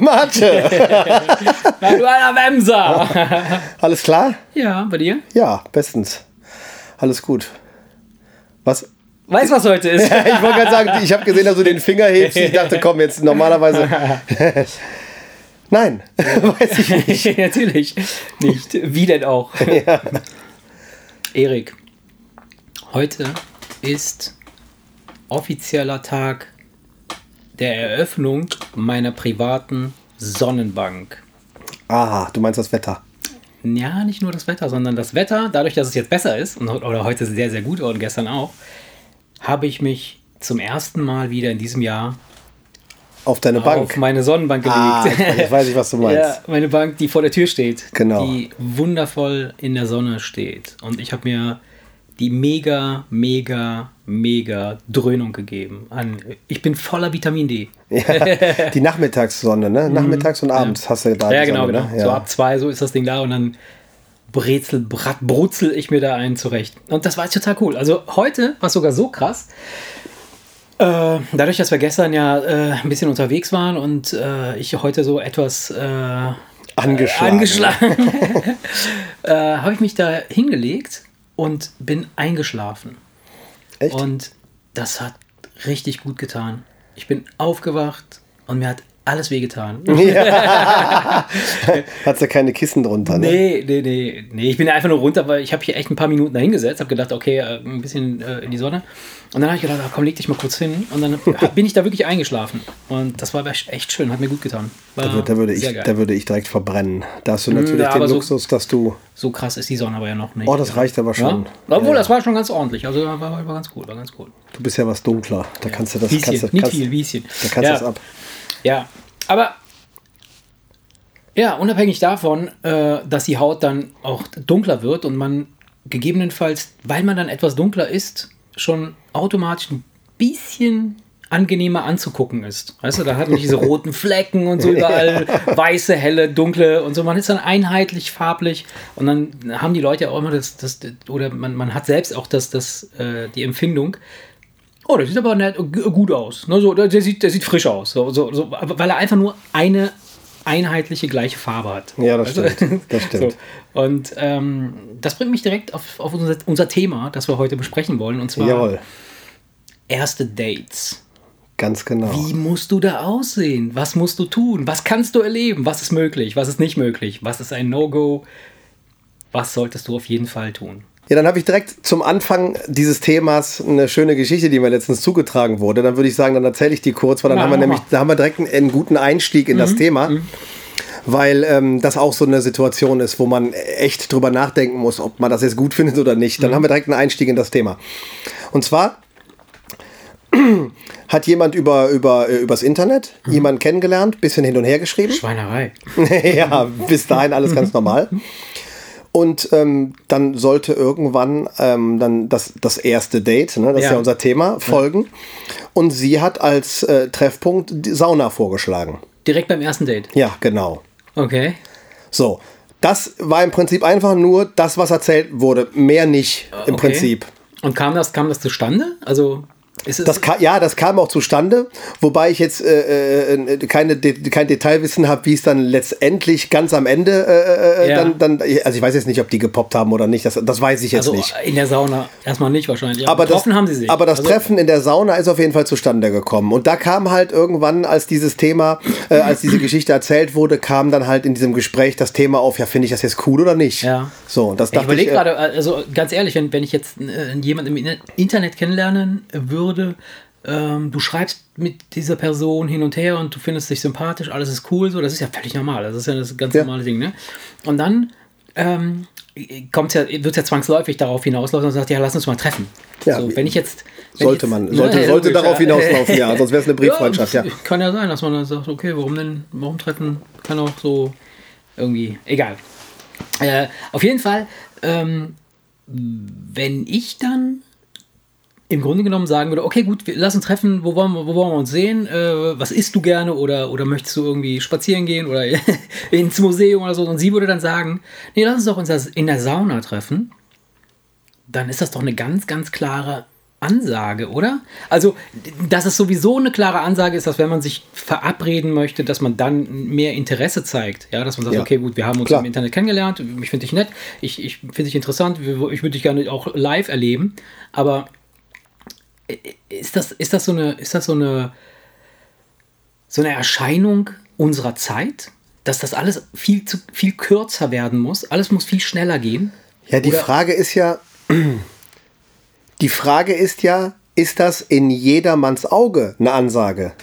Mathe. Na, du alter Wemser. Alles klar? ja, bei dir? Ja, bestens. Alles gut. Was? Weißt du, was heute ist? Ich wollte gerade sagen, ich habe gesehen, dass du den Finger hebst. Ich dachte, komm, jetzt normalerweise. Nein, weiß ich nicht. Natürlich nicht. Wie denn auch? Erik, heute ist offizieller Tag der Eröffnung meiner privaten Sonnenbank. Ah, du meinst das Wetter. Ja, nicht nur das Wetter, sondern das Wetter, dadurch, dass es jetzt besser ist, und, oder heute sehr, sehr gut und gestern auch, habe ich mich zum ersten Mal wieder in diesem Jahr Auf deine Bank. auf meine Sonnenbank ah, gelegt. jetzt weiß ich, was du meinst. Ja, meine Bank, die vor der Tür steht. Genau. Die wundervoll in der Sonne steht. Und ich habe mir die mega, mega, mega Dröhnung gegeben. An, ich bin voller Vitamin D. Ja, die Nachmittagssonne, ne? Nachmittags und abends hast du da Mhm. Ja, genau, Sonne, genau. Ne? Ja. So ab zwei, so ist das Ding da und dann brezel, brat, brutzel ich mir da einen zurecht. Und das war total cool. Also heute war es sogar so krass. Äh, dadurch, dass wir gestern ja äh, ein bisschen unterwegs waren und äh, ich heute so etwas äh, Angeschlagen. angeschlagen, äh, habe ich mich da hingelegt und bin eingeschlafen. Echt? Und das hat richtig gut getan. Ich bin aufgewacht und mir hat alles wehgetan. Hat ja keine Kissen drunter, ne? Nee, nee, nee, nee. Ich bin einfach nur runter, weil ich habe hier echt ein paar Minuten da hingesetzt, habe gedacht, okay, äh, ein bisschen äh, in die Sonne. Und dann habe ich gedacht, ach, komm, leg dich mal kurz hin. Und dann bin ich da wirklich eingeschlafen. Und das war echt schön, hat mir gut getan. War Da, würde, da, würde ich, geil. da würde ich direkt verbrennen. Da hast du natürlich ja, den so- Luxus, dass du. so krass ist die Sonne aber ja noch nicht. Oh, das reicht aber schon. Ja? Obwohl, Ja, das war schon ganz ordentlich. Also war, war ganz cool, war ganz cool. Du bist ja was dunkler. Da kannst du das. Wieschen, kannst nicht kannst, viel, Wieschen. Da kannst du das ab. Ja, aber ja, unabhängig davon, äh, dass die Haut dann auch dunkler wird und man gegebenenfalls, weil man dann etwas dunkler ist, schon automatisch ein bisschen angenehmer anzugucken ist. Weißt du, da hat man diese roten Flecken und so überall weiße, helle, dunkle und so. Man ist dann einheitlich farblich und dann haben die Leute ja auch immer das, das oder man, man hat selbst auch das, das, äh, die Empfindung, Oh, der sieht aber nett, gut aus. Ne, so, der, sieht, der sieht frisch aus. So, so, so, weil er einfach nur eine einheitliche gleiche Farbe hat. Ja, das du? stimmt. Das stimmt. So. Und ähm, das bringt mich direkt auf, auf unser, unser Thema, das wir heute besprechen wollen. Und zwar Jawohl. erste Dates. Ganz genau. Wie musst du da aussehen? Was musst du tun? Was kannst du erleben? Was ist möglich? Was ist nicht möglich? Was ist ein No-Go? Was solltest du auf jeden Fall tun? Ja, dann habe ich direkt zum Anfang dieses Themas eine schöne Geschichte, die mir letztens zugetragen wurde. Dann würde ich sagen, dann erzähle ich die kurz, weil dann Ja, haben wir nämlich. Mhm, da haben wir direkt einen, einen guten Einstieg in das Thema. Weil ähm, das auch so eine Situation ist, wo man echt drüber nachdenken muss, ob man das jetzt gut findet oder nicht. Mhm. Dann haben wir direkt einen Einstieg in das Thema. Und zwar hat jemand über, über, äh, übers Internet Mhm. jemanden kennengelernt, bisschen hin und her geschrieben. Schweinerei. ja, bis dahin alles ganz normal. Und ähm, dann sollte irgendwann ähm, dann das, das erste Date, ne, das ist Ja. ja unser Thema, folgen. Und sie hat als äh, Treffpunkt die Sauna vorgeschlagen. Direkt beim ersten Date. Ja, genau. Okay. So, das war im Prinzip einfach nur das, was erzählt wurde. Mehr nicht im Okay. Prinzip. Und kam das, kam das zustande? Also. Das ka ja, das kam auch zustande, wobei ich jetzt äh, äh, keine De kein Detailwissen habe, wie es dann letztendlich ganz am Ende äh, äh, Ja. dann, dann, also ich weiß jetzt nicht, ob die gepoppt haben oder nicht, das, das weiß ich jetzt also nicht. in der Sauna erstmal nicht wahrscheinlich. Aber das, getroffen haben sie sich. aber das also, Treffen in der Sauna ist auf jeden Fall zustande gekommen. Und da kam halt irgendwann, als dieses Thema, äh, als diese Geschichte erzählt wurde, kam dann halt in diesem Gespräch das Thema auf, ja, finde ich das jetzt cool oder nicht? Ja. So, das Ich überlege ich. äh, gerade, also ganz ehrlich, wenn, wenn ich jetzt äh, jemanden im Internet kennenlernen würde, ähm, du schreibst mit dieser Person hin und her und du findest dich sympathisch, alles ist cool, so, das ist ja völlig normal. Das ist ja das ganz Ja. normale Ding, ne? Und dann ähm, kommt's ja, wird ja zwangsläufig darauf hinauslaufen und sagt, ja, lass uns mal treffen. Ja, so, wenn ich jetzt. wenn sollte jetzt, man, sollte, sollte logisch, darauf ja. hinauslaufen, ja, sonst wäre es eine Brieffreundschaft, ja. Kann ja sein, dass man dann sagt, okay, warum denn, warum treffen, kann auch so irgendwie, egal. Äh, auf jeden Fall, ähm, wenn ich dann im Grunde genommen sagen würde, okay, gut, wir, lass uns treffen, wo wollen wir, wo wollen wir uns sehen, äh, was isst du gerne oder, oder möchtest du irgendwie spazieren gehen oder ins Museum oder so und sie würde dann sagen, nee, lass uns doch uns in der Sauna treffen, dann ist das doch eine ganz, ganz klare Ansage, oder? Also, dass es sowieso eine klare Ansage ist, dass wenn man sich verabreden möchte, dass man dann mehr Interesse zeigt. Ja, dass man sagt, Ja. okay, gut, wir haben uns Klar. im Internet kennengelernt, ich finde dich nett, ich, ich finde dich interessant, ich würde dich gerne auch live erleben. Aber ist das, ist das so eine, ist das so eine, so eine Erscheinung unserer Zeit? Dass das alles viel zu viel kürzer werden muss, alles muss viel schneller gehen. Ja, die Oder- Frage ist ja, die Frage ist ja, ist das in jedermanns Auge eine Ansage?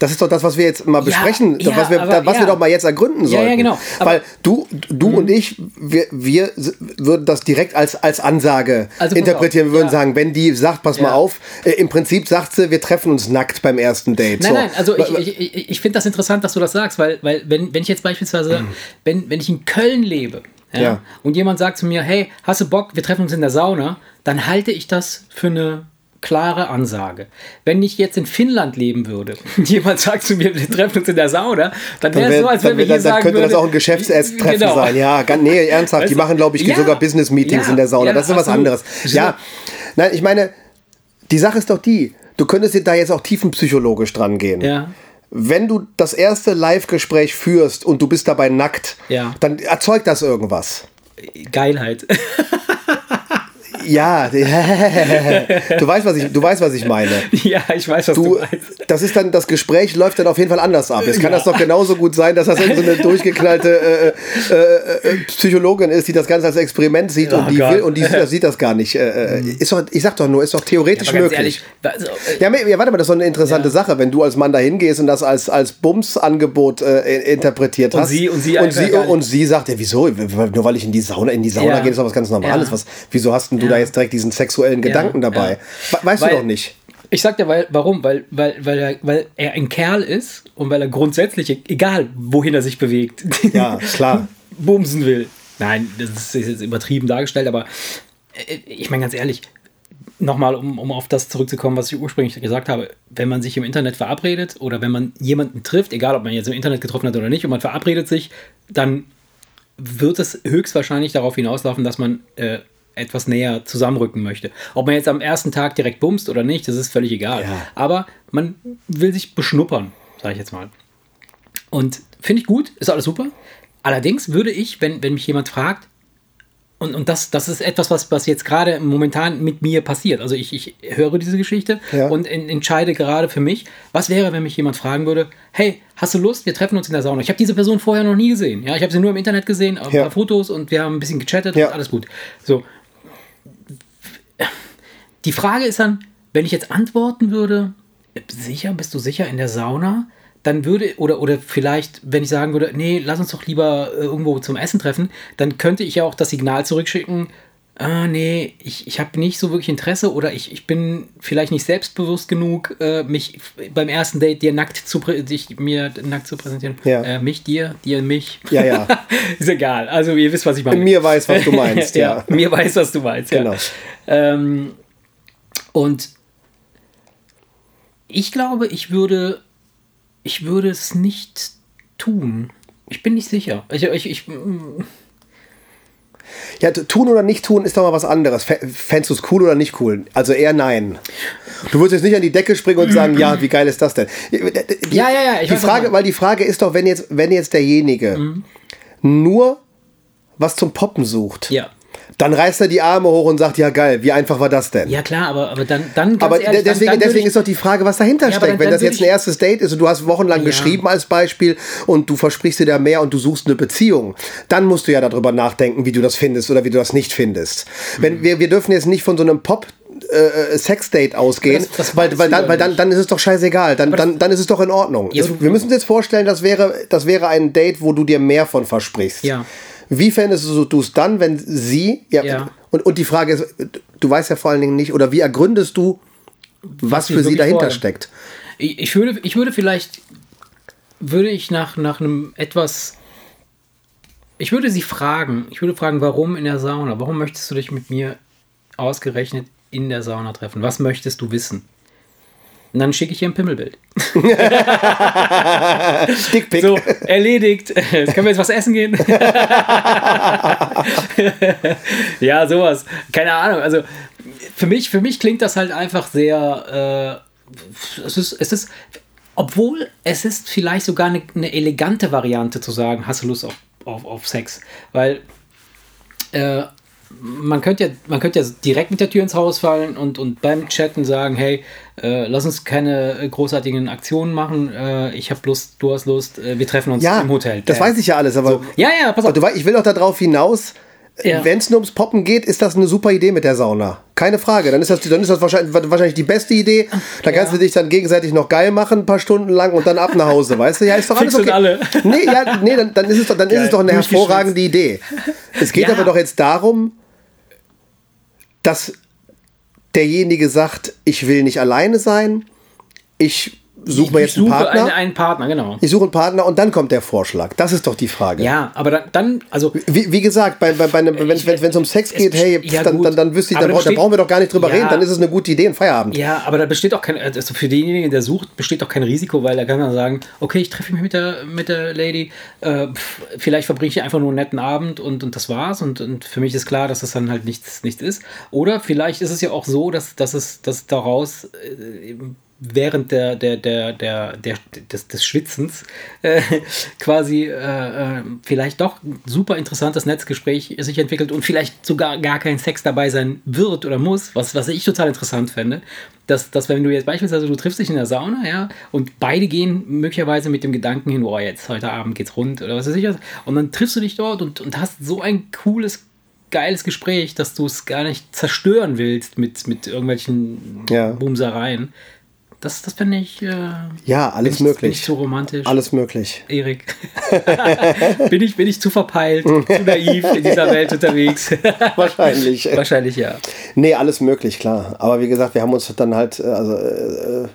Das ist doch das, was wir jetzt mal besprechen, ja, was, wir, aber- was ja. wir doch mal jetzt ergründen Ja, ja, sollten. genau. Aber- Mhm. Weil du, du und ich, wir, wir würden das direkt als, als Ansage Also interpretieren. Wir würden ja. sagen, wenn die sagt, pass mal Ja. auf, äh, im Prinzip sagt sie, wir treffen uns nackt beim ersten Date. Nein, so. nein, also ich, ich, ich, finde das interessant, dass du das sagst, weil, weil wenn, wenn ich jetzt beispielsweise, wenn, wenn ich in Köln lebe ja, Ja. und jemand sagt zu mir, hey, hast du Bock, wir treffen uns in der Sauna, dann halte ich das für eine klare Ansage. Wenn ich jetzt in Finnland leben würde und jemand sagt zu mir, wir treffen uns in der Sauna, dann Dann, wäre es so, als dann, wenn wir hier dann, sagen könnte das würde- auch ein Geschäftstreffen Genau. sein. Ja, ganz, nee, ernsthaft. Weißt die machen, glaube ich, Ja. sogar Business-Meetings Ja. in der Sauna. Ja, das ist was anderes. Ja, nein, ich meine, die Sache ist doch die, du könntest da jetzt auch tiefenpsychologisch dran gehen. Ja. Wenn du das erste Live-Gespräch führst und du bist dabei nackt, Ja. dann erzeugt das irgendwas. Geilheit. Ja, du weißt, was ich, du weißt, was ich meine. ja, ich weiß, was du, Du, meinst. das ist dann, das Gespräch läuft dann auf jeden Fall anders ab. Jetzt kann Ja. das doch genauso gut sein, dass das so eine durchgeknallte äh, äh, äh, Psychologin ist, die das Ganze als Experiment sieht und Oh die Gott. Mhm. will und die sieht, sieht das gar nicht. Äh, äh, ist doch, ich sag doch nur, ist doch theoretisch ganz möglich. ehrlich, also, äh, Ja, ja, warte mal, das ist doch eine interessante Sache, wenn du als Mann da hingehst und das als, als Bums-Angebot äh, interpretiert Und hast. sie- und sie und sie, gar nicht. und sie sagt, ja, wieso? Nur weil ich in die Sauna, in die Sauna Ja. gehe, ist doch was ganz Normales. Ja. Was, wieso hast denn du Ja. Da jetzt direkt diesen sexuellen Gedanken ja. dabei? We- Weißt Weil- du doch nicht. Ich sag dir, weil, warum? Weil, weil, weil, er, weil er ein Kerl ist und weil er grundsätzlich, egal wohin er sich bewegt, Ja, klar. bumsen will. Nein, das ist jetzt übertrieben dargestellt, aber äh, ich meine ganz ehrlich, nochmal, um, um auf das zurückzukommen, was ich ursprünglich gesagt habe, wenn man sich im Internet verabredet oder wenn man jemanden trifft, egal ob man jetzt im Internet getroffen hat oder nicht, und man verabredet sich, dann wird es höchstwahrscheinlich darauf hinauslaufen, dass man äh, etwas näher zusammenrücken möchte. Ob man jetzt am ersten Tag direkt bumst oder nicht, das ist völlig egal. Ja. Aber man will sich beschnuppern, sage ich jetzt mal. Und finde ich gut, ist alles super. Allerdings würde ich, wenn, wenn mich jemand fragt, und, und das, das ist etwas, was, was jetzt gerade momentan mit mir passiert. Also ich, ich höre diese Geschichte Ja. und en, entscheide gerade für mich, was wäre, wenn mich jemand fragen würde, hey, hast du Lust, wir treffen uns in der Sauna. Ich habe diese Person vorher noch nie gesehen. Ja, ich habe sie nur im Internet gesehen, ein Ja. paar Fotos und wir haben ein bisschen gechattet Ja. und alles gut. So. Die Frage ist dann, wenn ich jetzt antworten würde, sicher, bist du sicher in der Sauna? Dann würde, oder, oder vielleicht, wenn ich sagen würde, nee, lass uns doch lieber äh, irgendwo zum Essen treffen, dann könnte ich ja auch das Signal zurückschicken, ah, nee, ich, ich habe nicht so wirklich Interesse oder ich, ich bin vielleicht nicht selbstbewusst genug, äh, mich beim ersten Date dir nackt zu dich mir nackt zu präsentieren. Ja. Äh, mich, dir, dir, mich. Ja, ja. ist egal. Also ihr wisst, was ich meine. Mir weiß, was du meinst, ja. Mir weiß, was du meinst. Genau. Ja. Ähm, und ich glaube, ich würde, ich würde es nicht tun. Ich bin nicht sicher. Ich, ich, ich, Ja, t- tun oder nicht tun ist doch mal was anderes. Fä- Fändest du es cool oder nicht cool? Also eher nein. Du würdest jetzt nicht an die Decke springen und sagen, ja, wie geil ist das denn? Die, Ja, ja, ja, ich Die Frage, weil die Frage ist doch, wenn jetzt, wenn jetzt derjenige nur was zum Poppen sucht, ja. Dann reißt er die Arme hoch und sagt, ja geil, wie einfach war das denn? Ja, klar, aber, aber dann, dann Aber ehrlich, de- deswegen, dann, dann deswegen ich, ist doch die Frage, was dahinter Ja, steckt. dann- Wenn das jetzt ein erstes Date ist und du hast wochenlang Ja. geschrieben als Beispiel und du versprichst dir da mehr und du suchst eine Beziehung, dann musst du ja darüber nachdenken, wie du das findest oder wie du das nicht findest. Mhm. Wenn wir, wir dürfen jetzt nicht von so einem Pop äh, Sexdate ausgehen, Das- das weil, weil, dann, weil dann, dann ist es doch scheißegal, dann, dann, dann ist es doch in Ordnung. Ja, Es- wir müssen uns jetzt vorstellen, das wäre, das wäre ein Date, wo du dir mehr von versprichst. Ja. Wie fändest du es dann, wenn sie, ja, Ja. Und, und die Frage ist, du weißt ja vor allen Dingen nicht, oder wie ergründest du, was ich für sie dahinter vorhabe. steckt? Ich, ich, würde, ich würde vielleicht, würde ich nach, nach einem etwas, ich würde sie fragen, ich würde fragen, warum in der Sauna? Warum möchtest du dich mit mir ausgerechnet in der Sauna treffen? Was möchtest du wissen? Und dann schicke ich ihr ein Pimmelbild. Dickpick. So, erledigt. Jetzt können wir jetzt was essen gehen? ja, sowas. Keine Ahnung. Also, für mich, für mich klingt das halt einfach sehr. Äh, es, ist, es ist, obwohl es ist vielleicht sogar eine, eine elegante Variante zu sagen, hast du Lust auf, auf, auf Sex? Weil äh, man könnte ja, man könnte ja direkt mit der Tür ins Haus fallen und, und beim Chatten sagen, hey, äh, lass uns keine großartigen Aktionen machen. Äh, ich habe Lust, du hast Lust, äh, wir treffen uns ja, im Hotel. Das weiß ich ja alles, aber. So. Ja, ja, pass auf. Du, ich will auch darauf hinaus, ja. wenn es nur ums Poppen geht, ist das eine super Idee mit der Sauna. Keine Frage. Dann ist das, dann ist das wahrscheinlich, wahrscheinlich die beste Idee. Da kannst ja. du dich dann gegenseitig noch geil machen, ein paar Stunden lang und dann ab nach Hause, weißt du? Ja, ist doch alles okay. alle. Nee, ja, nee, dann, dann ist es doch, dann ist es doch eine hervorragende Idee. Es geht ja. aber doch jetzt darum, dass derjenige sagt, ich will nicht alleine sein, ich suche mir jetzt einen Partner. Einen, einen, Partner, genau. Ich suche einen Partner und dann kommt der Vorschlag. Das ist doch die Frage. Ja, aber dann, dann also. Wie, wie gesagt, bei, bei, bei einem, wenn es um Sex geht, hey, ja, dann, dann, dann wüsste ich, dann, besteht, da brauchen wir doch gar nicht drüber ja, reden, dann ist es eine gute Idee, ein Feierabend. Ja, aber da besteht auch kein, also für denjenigen, der sucht, besteht auch kein Risiko, weil er kann dann sagen, okay, ich treffe mich mit der, mit der Lady, äh, vielleicht verbringe ich einfach nur einen netten Abend und, und das war's und, und für mich ist klar, dass das dann halt nichts, nichts ist. Oder vielleicht ist es ja auch so, dass, dass es dass daraus äh, während der, der, der, der, der, des, des Schwitzens äh, quasi äh, äh, vielleicht doch ein super interessantes Netzgespräch sich entwickelt und vielleicht sogar gar kein Sex dabei sein wird oder muss, was, was ich total interessant fände. Dass, dass wenn du jetzt beispielsweise, du triffst dich in der Sauna, ja, und beide gehen möglicherweise mit dem Gedanken hin, oh, jetzt heute Abend geht's rund oder was weiß ich was, und dann triffst du dich dort und, und hast so ein cooles geiles Gespräch, dass du es gar nicht zerstören willst mit, mit irgendwelchen ja. Bumsereien. Das, das finde ich. Äh, ja, alles ich, möglich. Bin ich zu romantisch. Alles möglich. Erik. bin, ich, bin ich zu verpeilt, zu naiv in dieser Welt unterwegs? Wahrscheinlich. Wahrscheinlich ja. Nee, alles möglich, klar. Aber wie gesagt, wir haben uns dann halt. Äh, also, äh, äh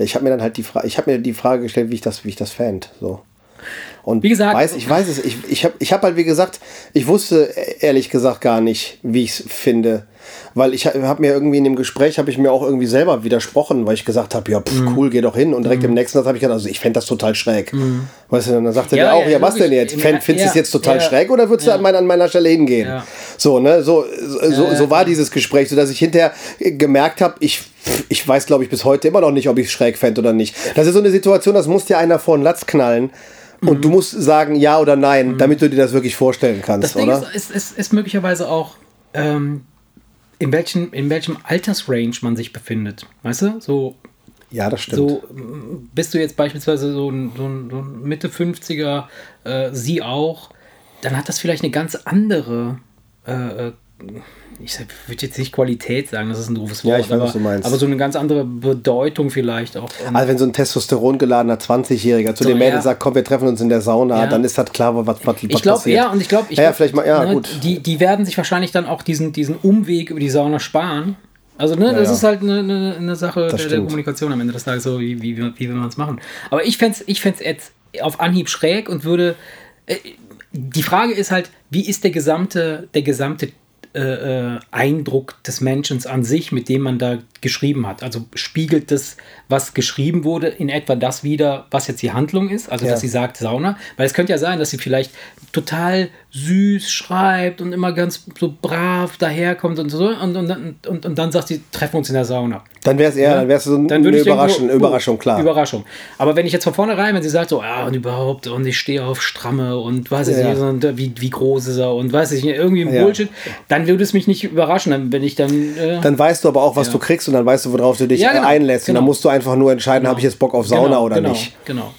ich habe mir dann halt die Frage, ich habe mir die Frage gestellt, wie ich das, wie ich das fand. So. Und wie gesagt, weiß, ich weiß es, ich, ich habe ich hab halt, wie gesagt, ich wusste ehrlich gesagt gar nicht, wie ich es finde weil ich habe mir irgendwie in dem Gespräch, habe ich mir auch irgendwie selber widersprochen, weil ich gesagt habe, ja, pf, mhm. cool, geh doch hin. Und direkt mhm. im nächsten Satz habe ich gesagt, also ich fände das total schräg. Mhm. Weißt du, dann sagte ja, der auch, ja, ja was denn jetzt? Findest du es jetzt total schräg oder würdest du an meiner, an meiner Stelle hingehen? So, ne, so, so, so war dieses Gespräch, sodass ich hinterher gemerkt habe, ich, ich weiß, glaube ich, bis heute immer noch nicht, ob ich es schräg fände oder nicht. Das ist so eine Situation, das muss dir einer vor den Latz knallen. Und mhm. du musst sagen ja oder nein, mhm. damit du dir das wirklich vorstellen kannst, das oder? Ist, ist, ist, ist möglicherweise auch ähm, in welchem, in welchem Altersrange man sich befindet. Weißt du? So. Ja, das stimmt. So, bist du jetzt beispielsweise so ein, so ein, so ein Mitte 50er, äh, sie auch, dann hat das vielleicht eine ganz andere äh, äh ich würde jetzt nicht Qualität sagen, das ist ein doofes Wort, ja, ich weiß, aber, was du meinst. aber so eine ganz andere Bedeutung vielleicht auch. Also wenn so ein Testosteron geladener 20-Jähriger zu so, den Mädels ja. sagt, komm, wir treffen uns in der Sauna, ja. dann ist das klar, was, was, was ich glaub, passiert. Ja, und ich glaube, ja, ja, vielleicht mal, ja, ne, gut. Die, die werden sich wahrscheinlich dann auch diesen, diesen Umweg über die Sauna sparen. Also, ne, das ist halt eine, eine, eine Sache der, der, Kommunikation am Ende des Tages, so wie, wie, wie will man es machen. Aber ich fände es ich jetzt auf Anhieb schräg und würde. Äh, die Frage ist halt, wie ist der gesamte, der gesamte äh, äh, Eindruck des Menschen an sich, mit dem man da geschrieben hat. Also spiegelt das, was geschrieben wurde, in etwa das wieder, was jetzt die Handlung ist. Also, ja. dass sie sagt Sauna. Weil es könnte ja sein, dass sie vielleicht total süß schreibt und immer ganz so brav daherkommt und so. Und, und, und, und dann sagt sie, treffen wir uns in der Sauna. Dann wäre es eher, ja? dann wäre es so dann eine Überraschung, irgendwo, Überraschung, klar. Überraschung. Aber wenn ich jetzt von vornherein, wenn sie sagt, so, ja, und überhaupt, und ich stehe auf Stramme und weiß ich ja. nicht, und wie, wie groß ist er und weiß ich nicht, irgendwie ja. Bullshit, dann würde es mich nicht überraschen, wenn ich dann. Äh, dann weißt du aber auch, was du kriegst und dann weißt du, worauf du dich genau, einlässt. Genau. Und dann musst du einfach nur entscheiden, genau. habe ich jetzt Bock auf Sauna genau, oder genau, nicht. Genau.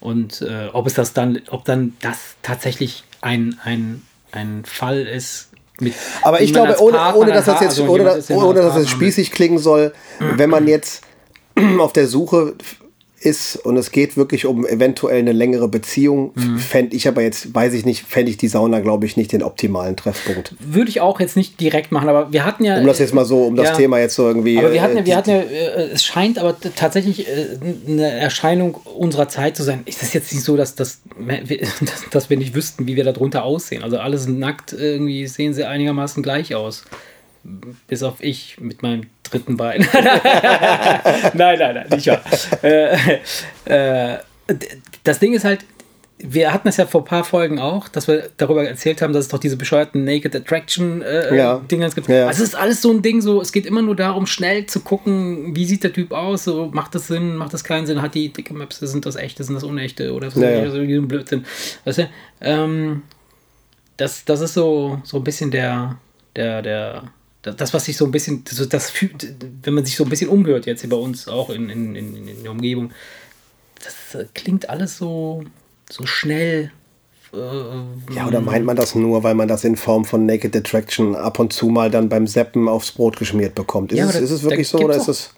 Und äh, ob es das dann, ob dann das tatsächlich ein, ein, ein Fall ist, mit, aber ich glaube, ohne, ohne dass das jetzt, also ohne, ohne dass das spießig klingen soll, wenn man jetzt auf der Suche ist und es geht wirklich um eventuell eine längere Beziehung, mhm. fände ich aber jetzt, weiß ich nicht, fände ich die Sauna, glaube ich, nicht den optimalen Treffpunkt. Würde ich auch jetzt nicht direkt machen, aber wir hatten ja. Um das jetzt mal so, um das ja, Thema jetzt so irgendwie. Aber wir hatten ja, wir hatten ja äh, es scheint aber tatsächlich äh, eine Erscheinung unserer Zeit zu sein. Ist es jetzt nicht so, dass, das, dass, dass wir nicht wüssten, wie wir darunter aussehen? Also alles nackt, irgendwie sehen sie einigermaßen gleich aus bis auf ich mit meinem dritten Bein. nein, nein, nein, nicht wahr. äh, äh, das Ding ist halt, wir hatten es ja vor ein paar Folgen auch, dass wir darüber erzählt haben, dass es doch diese bescheuerten Naked Attraction äh, Ja. Dinger gibt. Ja. Also es ist alles so ein Ding, so es geht immer nur darum, schnell zu gucken, wie sieht der Typ aus, so macht das Sinn, macht das keinen Sinn, hat die dicke Maps, sind das echte, sind das unechte oder so, Ja, ja. so ein Blödsinn. Weißt du? Ähm, das, das ist so, so ein bisschen der, der, der, das, was sich so ein bisschen, das, das fühlt, wenn man sich so ein bisschen umhört jetzt hier bei uns auch in, in, in, in der Umgebung, das äh, klingt alles so, so schnell. Äh, Ja, oder meint man das nur, weil man das in Form von Naked Attraction ab und zu mal dann beim Seppen aufs Brot geschmiert bekommt? Ist, Ja, es, ist es wirklich so oder ist es.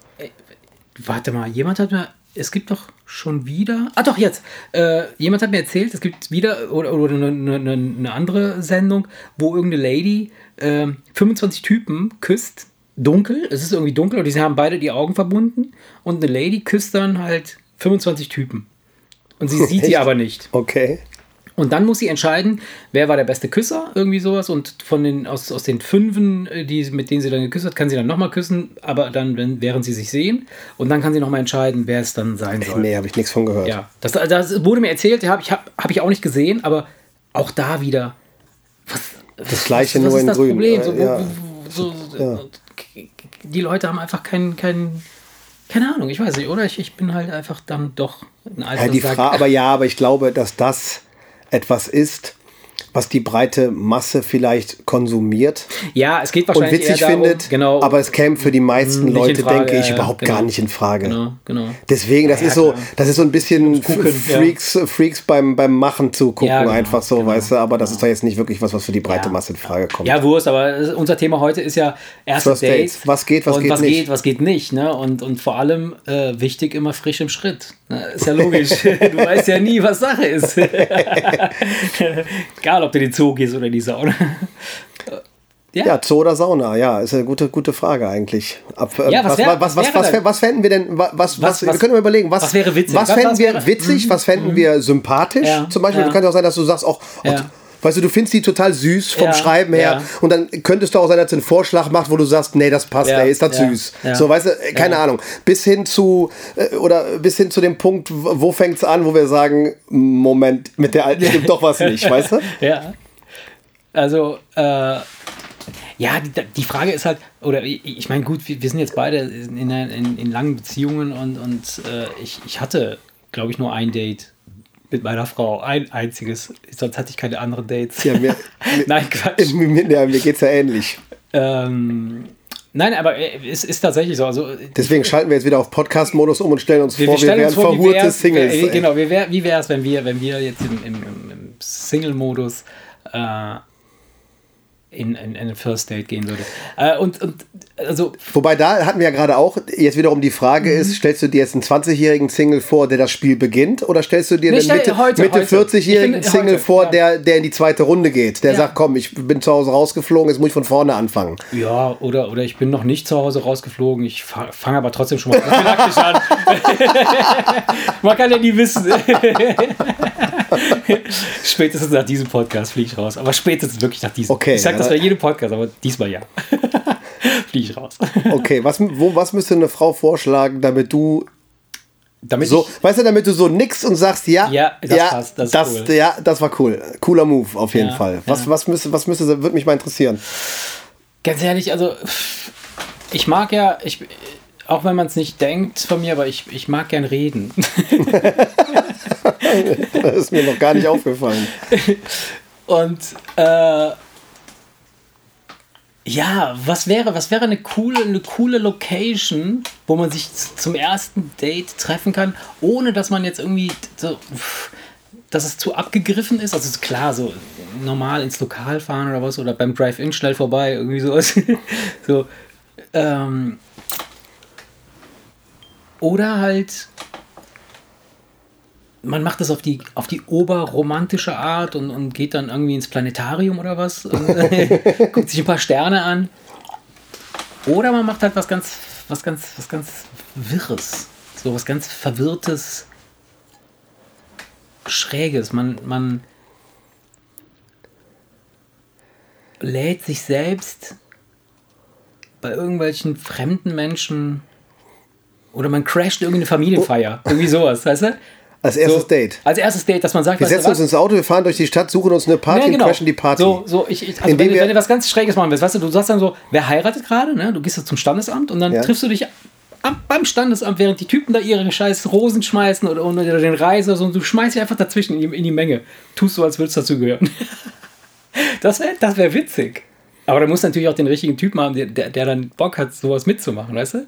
Warte mal, jemand hat mir, es gibt doch schon wieder, ah doch jetzt, äh, jemand hat mir erzählt, es gibt wieder oder, oder eine, eine, eine andere Sendung, wo irgendeine Lady äh, 25 Typen küsst, dunkel, es ist irgendwie dunkel und die haben beide die Augen verbunden und eine Lady küsst dann halt 25 Typen. Und sie sieht die Echt? aber nicht. Okay. Und dann muss sie entscheiden, wer war der beste Küsser, irgendwie sowas. Und von den, aus, aus den Fünfen, äh, die, mit denen sie dann geküsst hat, kann sie dann nochmal küssen, aber dann, wenn, während sie sich sehen. Und dann kann sie nochmal entscheiden, wer es dann sein soll. Nee, habe ich nichts von gehört. Ja, das, das wurde mir erzählt, habe ich, hab, hab ich auch nicht gesehen, aber auch da wieder. Das gleiche was nur ist in das grün. Problem? Äh, So, wo- ja. so, so, Die Leute haben einfach keinen, keinen, keine Ahnung, ich weiß nicht, oder? Ich, ich bin halt einfach dann doch ein alter Ja, die. Frage, aber ja, aber ich glaube, dass das etwas ist, was die breite Masse vielleicht konsumiert Ja, es geht und wahrscheinlich witzig eher darum, findet, genau, aber es käme für die meisten Nicht in Leute, Frage, denke ich, ja, ja, überhaupt genau. gar nicht in Frage. Genau, genau. Deswegen, das Ja, ist so, das ist so ein bisschen gucken, F- ja. Freaks, Freaks beim, beim Machen zu gucken, Ja, genau, einfach so, genau, weißt du, aber das ist doch jetzt nicht wirklich was, was für die breite Ja. Masse in Frage kommt. Ja, Wurst, aber unser Thema heute ist ja erste First Dates. Dates. Was geht, was und geht was nicht. geht, was geht nicht. Ne? Und, und vor allem äh, wichtig immer frisch im Schritt. Ne? Ist ja logisch. du weißt ja nie, was Sache ist. Egal, ob du in den Zoo gehst oder in die Sauna. Ja, Zoo oder Sauna, ja, ist eine gute, gute Frage eigentlich. Ab, äh, Ja, was was, wär- was, was, was, denn? was fänden wir denn, wa- was, was, wir was- können mal überlegen, was, was wäre witzig? Was Was- fänden was wir witzig, was fänden wir sympathisch? Ja, Zum Beispiel, ja. du kannst ja auch sein, dass du sagst, auch, auch Ja. Weißt du, du findest die total süß vom Ja, Schreiben her ja. und dann könntest du auch sein, dass du einen Vorschlag macht, wo du sagst, nee, das passt, Ja, ey, ist das ja, süß. So, weißt du, äh, keine. Ahnung. Bis hin zu, äh, oder bis hin zu dem Punkt, wo wo fängt's an, wo wir sagen, Moment, mit der alten stimmt doch was nicht, weißt du? Ja. Also, äh, ja, die, die Frage ist halt, oder ich, ich meine, gut, wir, wir sind jetzt beide in, in, in langen Beziehungen und, und äh, ich, ich hatte, glaube ich, nur ein Date mit meiner Frau. Ein einziges. Sonst hatte ich keine anderen Dates. Ja, mir, Nein, Quatsch. mir, ja, mir geht's ja ähnlich. Ähm, nein, aber äh, es ist tatsächlich so. Also, Deswegen schalten wir jetzt wieder auf Podcast-Modus um und stellen uns vor, wir stellen wären vor, verhurte Singles. Äh, genau, wie wäre wär's, wenn wir, wenn wir jetzt im, im, im, im Single-Modus äh, in, in, in First Date gehen würden. Äh, und, und also Wobei da hatten wir ja gerade auch jetzt wiederum die Frage Mhm. ist, stellst du dir jetzt einen 20-jährigen Single vor, der das Spiel beginnt, oder stellst du dir Nee, einen Mitte, heute, Mitte heute. 40-jährigen Ich bin- Single heute, vor, ja. der, der in die zweite Runde geht, der Ja. sagt, komm, ich bin zu Hause rausgeflogen, jetzt muss ich von vorne anfangen. Ja, oder, oder ich bin noch nicht zu Hause rausgeflogen. Ich fa- fange aber trotzdem schon mal prophylaktisch an. Man kann ja nie wissen. spätestens nach diesem Podcast fliege ich raus. Aber spätestens wirklich nach diesem. Okay, ich sage das ja. bei jedem Podcast, aber diesmal ja. fliege ich raus. Okay, was, wo, was müsste eine Frau vorschlagen, damit du Damit so, ich, weißt du, damit du so nix und sagst, ja, Ja, das passt, das ist cool. ja, das war cool. Cooler Move auf jeden Ja, Fall. Was, ja. was müsste, was müsste, würde mich mal interessieren. ganz ehrlich, also ich mag ja, ich, auch wenn man es nicht denkt von mir, aber ich, ich mag gern reden. Das ist mir noch gar nicht aufgefallen. Und äh, ja, was wäre, was wäre eine coole, eine coole Location, wo man sich zum ersten Date treffen kann, ohne dass man jetzt irgendwie so, dass es zu abgegriffen ist. Also klar, so normal ins Lokal fahren oder was, oder beim Drive-In schnell vorbei, irgendwie sowas. so, ähm, oder halt man macht das auf die, auf die oberromantische Art und, und geht dann irgendwie ins Planetarium oder was und guckt sich ein paar Sterne an. Oder man macht halt was ganz, was ganz, was ganz Wirres. So was ganz Verwirrtes, Schräges. Man, man lädt sich selbst bei irgendwelchen fremden Menschen oder man crasht irgendeine Familienfeier. Irgendwie sowas, weißt du? Als erstes so, Date. Als erstes Date, dass man sagt, wir setzen uns ins Auto, wir fahren durch die Stadt, suchen uns eine Party ja, genau. und crashen die Party. So, so ich, ich, also wenn, wenn, du was ganz Schräges machen willst, weißt du, du sagst dann so, wer heiratet gerade, ne? Du gehst jetzt zum Standesamt und dann ja. triffst du dich am, beim Standesamt, während die Typen da ihre scheiß Rosen schmeißen oder, oder den Reiser so, und du schmeißt dich einfach dazwischen in die, in die Menge. Tust so, als würdest du dazugehören. das wäre das wär witzig. Aber da muss natürlich auch den richtigen Typen haben, der, der, der dann Bock hat, sowas mitzumachen, weißt du?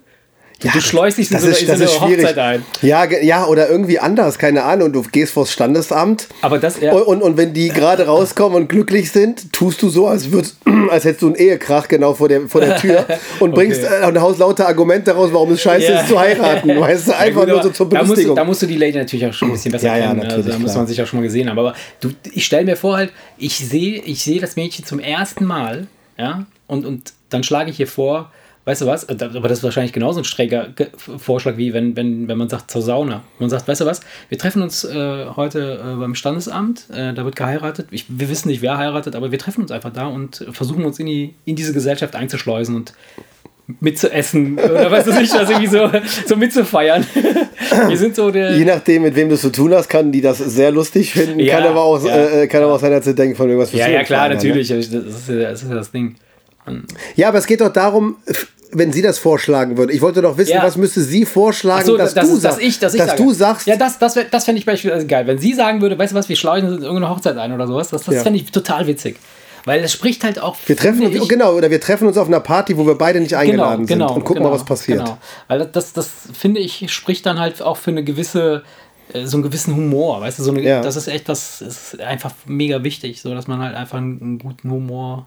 Ja, du schleust dich in so, ist, in so eine Hochzeit ein. Ja, ja, oder irgendwie anders, keine Ahnung. Und du gehst vors Standesamt. Aber das, ja. und, und, und wenn die gerade rauskommen und glücklich sind, tust du so, als, würd, als hättest du einen Ehekrach genau vor der, vor der Tür und bringst okay. und haust lauter Argumente raus, warum es scheiße ja. ist zu heiraten. Weißt du, einfach gut, nur so zur Belustigung. Da musst, du, da musst du die Lady natürlich auch schon ein bisschen besser ja, kennen. Ja, natürlich, also, da muss man sich auch schon mal gesehen haben. Aber du, ich stelle mir vor, halt, ich sehe ich seh das Mädchen zum ersten Mal, ja, und, und dann schlage ich ihr vor, weißt du was, äh, aber das ist wahrscheinlich genauso ein schräger Vorschlag, wie wenn, wenn, wenn man sagt zur Sauna. Man sagt, weißt du was, wir treffen uns äh, heute äh, beim Standesamt, äh, da wird geheiratet. Ich, wir wissen nicht, wer heiratet, aber wir treffen uns einfach da und versuchen uns in, die, in diese Gesellschaft einzuschleusen und mitzuessen oder was weiß ich, das irgendwie so, so mitzufeiern. Wir sind so der. Je nachdem, mit wem du es zu tun hast, kann die das sehr lustig finden, ja, kann aber auch, ja, äh, kann aber auch sein, dass sie denken von irgendwas Ja, ja, klar, natürlich. Ne? Das, ist, das ist das Ding. Ja, aber es geht doch darum, wenn sie das vorschlagen würde. Ich wollte doch wissen, ja. was müsste sie vorschlagen, so, dass, das, du, dass, ich, dass, ich dass du sagst. Ja, das, das, das fände ich beispielsweise geil. Wenn sie sagen würde, weißt du was, wir schleusen in irgendeine Hochzeit ein oder sowas, das, das ja. fände ich total witzig. Weil es spricht halt auch. Wir treffen uns, ich, genau, oder wir treffen uns auf einer Party, wo wir beide nicht eingeladen genau, genau, sind und gucken genau, mal, was passiert. Genau. Weil das, das, das, finde ich, spricht dann halt auch für eine gewisse, äh, so einen gewissen Humor, weißt du, so eine, ja. das ist echt, das ist einfach mega wichtig, so dass man halt einfach einen, einen guten Humor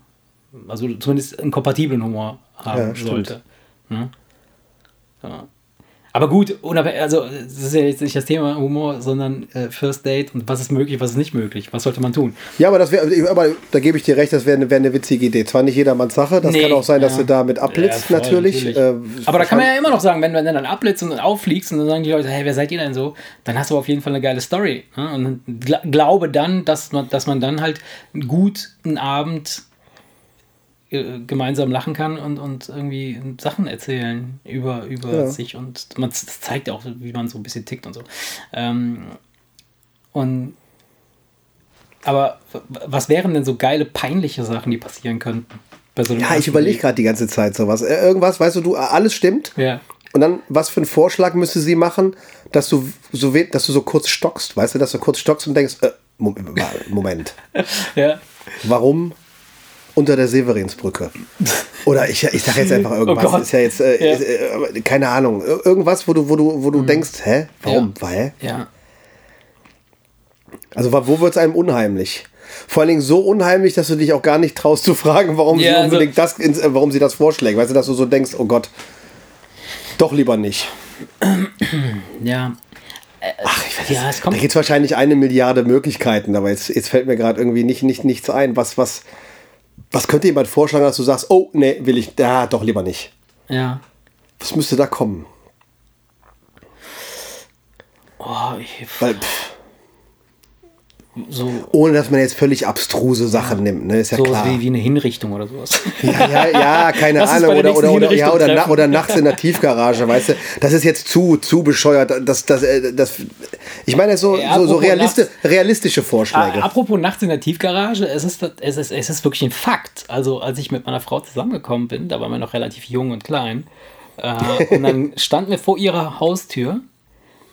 also zumindest einen kompatiblen Humor haben ja, sollte. Ne? Ja. Aber gut, also das ist ja jetzt nicht das Thema Humor, sondern äh, First Date und was ist möglich, was ist nicht möglich, was sollte man tun? Ja, aber das wäre, aber da gebe ich dir recht, das wäre wär eine witzige Idee. Zwar nicht jedermanns Sache, das nee, kann auch sein, dass ja. du damit abblitzt ja, voll, natürlich. natürlich. Äh, aber da kann man ja immer noch sagen, wenn, wenn du dann abblitzt und dann auffliegst und dann sagen die Leute, hey, wer seid ihr denn so? Dann hast du auf jeden Fall eine geile Story. Ne? Und gl glaube dann, dass man, dass man dann halt einen guten Abend gemeinsam lachen kann und, und irgendwie Sachen erzählen über, über ja. sich und man das zeigt auch, wie man so ein bisschen tickt und so. Ähm, und aber was wären denn so geile, peinliche Sachen, die passieren könnten? So ja, ich überlege gerade die ganze Zeit sowas. Äh, irgendwas, weißt du, du, alles stimmt. Ja. Und dann, was für einen Vorschlag müsste sie machen, dass du so, dass du so kurz stockst, weißt du, dass du kurz stockst und denkst, äh, Moment. ja. Warum unter der Severinsbrücke. Oder ich, ich sage jetzt einfach irgendwas. Oh ist ja jetzt, äh, ja. Ist, äh, keine Ahnung. Irgendwas, wo du, wo du, wo du mhm. denkst, hä? Warum? Ja. Weil? Ja. Also wo wird es einem unheimlich? Vor allen Dingen so unheimlich, dass du dich auch gar nicht traust zu fragen, warum ja, sie also unbedingt also, das, äh, warum sie das vorschlägt. Weißt du, dass du so denkst, oh Gott, doch lieber nicht. Ja. Ach, ich weiß, ja, es kommt da gibt es wahrscheinlich eine Milliarde Möglichkeiten, aber jetzt, jetzt fällt mir gerade irgendwie nicht, nicht, nichts ein, was, was, was könnte jemand vorschlagen, dass du sagst, oh, nee, will ich, da doch lieber nicht. Ja. Was müsste da kommen? Oh, ich. Weil, pff, so Ohne dass man jetzt völlig abstruse Sachen ja, nimmt, ne? Ist ja so klar. Wie, wie eine Hinrichtung oder sowas. Ja, ja, ja keine Ahnung. Oder, oder, oder, ja, oder, na, oder nachts in der Tiefgarage, weißt du? Das ist jetzt zu, zu bescheuert. Das, das, äh, das, ich meine, so, ja, so, so realisti nachts, realistische Vorschläge. Apropos nachts in der Tiefgarage, es ist, es, ist, es ist wirklich ein Fakt. Also, als ich mit meiner Frau zusammengekommen bin, da waren wir noch relativ jung und klein. Äh, und dann standen wir vor ihrer Haustür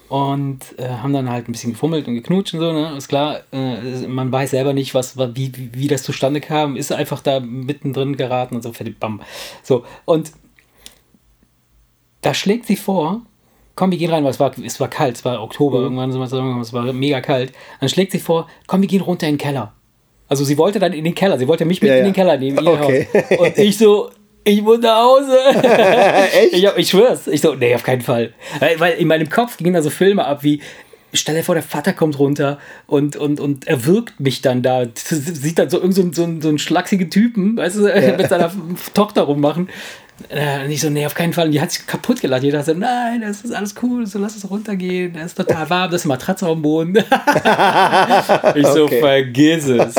und äh, haben dann halt ein bisschen gefummelt und geknutscht und so, ne? Ist klar, äh, man weiß selber nicht, was, wie, wie, wie das zustande kam, ist einfach da mittendrin geraten und so, fertig, bam. So, und da schlägt sie vor, komm, wir gehen rein, weil es war, es war kalt, es war Oktober, mhm. irgendwann, es war mega kalt. Dann schlägt sie vor, komm, wir gehen runter in den Keller. Also sie wollte dann in den Keller, sie wollte mich mit ja, in den Keller nehmen, okay. Und ich so, ich muss nach Hause. Echt? Ich, ich schwör's. Ich so, nee, auf keinen Fall. Weil, weil in meinem Kopf gingen da so Filme ab wie, stell dir vor, der Vater kommt runter und, und, und erwürgt mich dann da. Sieht dann so irgendeinen so, so, so einen schlachsigen Typen, weißt du, ja. mit seiner Tochter rummachen. Äh, nicht so, nee, auf keinen Fall. Und die hat sich kaputt gelacht. Jeder sagt, nein, das ist alles cool, so lass es runtergehen. Das ist total warm, das ist eine Matratze am Boden. ich so, okay. vergiss es.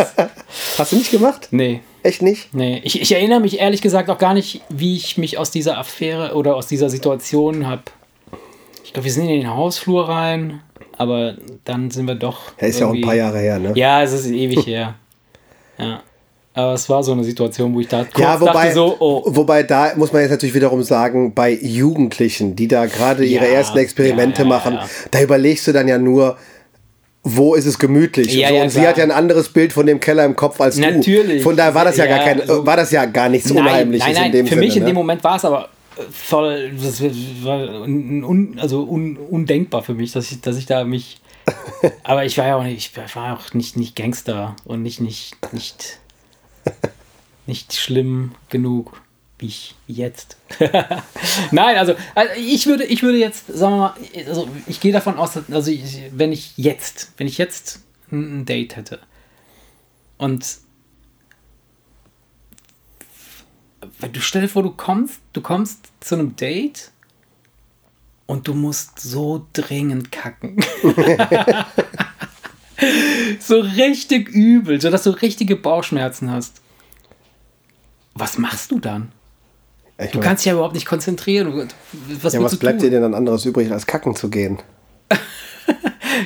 Hast du nicht gemacht? Nee. Echt nicht? Nee, ich, ich erinnere mich ehrlich gesagt auch gar nicht, wie ich mich aus dieser Affäre oder aus dieser Situation habe. Ich glaube, wir sind in den Hausflur rein Aber dann sind wir doch. Ja, ist ja auch ein paar Jahre her, ne? Ja, es ist ewig her. Ja. Aber es war so eine Situation, wo ich da kurz Ja, wobei, dachte so, oh, wobei da muss man jetzt natürlich wiederum sagen, bei Jugendlichen, die da gerade ihre Ja, ersten Experimente ja, ja, machen, da überlegst du dann ja nur, wo ist es gemütlich? Ja, so, ja, und sie hat ja ein anderes Bild von dem Keller im Kopf als Natürlich. du. Von daher war das ja, gar Ja, kein, so- war das ja gar nichts nein, Unheimliches nein, nein, in dem für Sinne. mich in ne? dem Moment war es aber äh, voll, das war un, also un, undenkbar für mich, dass ich, dass ich da mich, aber ich war ja auch nicht, ich war auch nicht, nicht Gangster und nicht, nicht, nicht, nicht schlimm genug, ich jetzt. Nein, also, also ich würde, ich würde jetzt, sagen wir mal, also ich gehe davon aus, also ich, wenn ich jetzt, wenn ich jetzt ein Date hätte und du stell dir vor, du kommst, du kommst zu einem Date und du musst so dringend kacken. so richtig übel, so dass du richtige Bauchschmerzen hast. Was machst du dann? Ich Du mein, kannst dich ja überhaupt nicht konzentrieren. Was, ja, was bleibt tun? dir denn dann anderes übrig, als kacken zu gehen?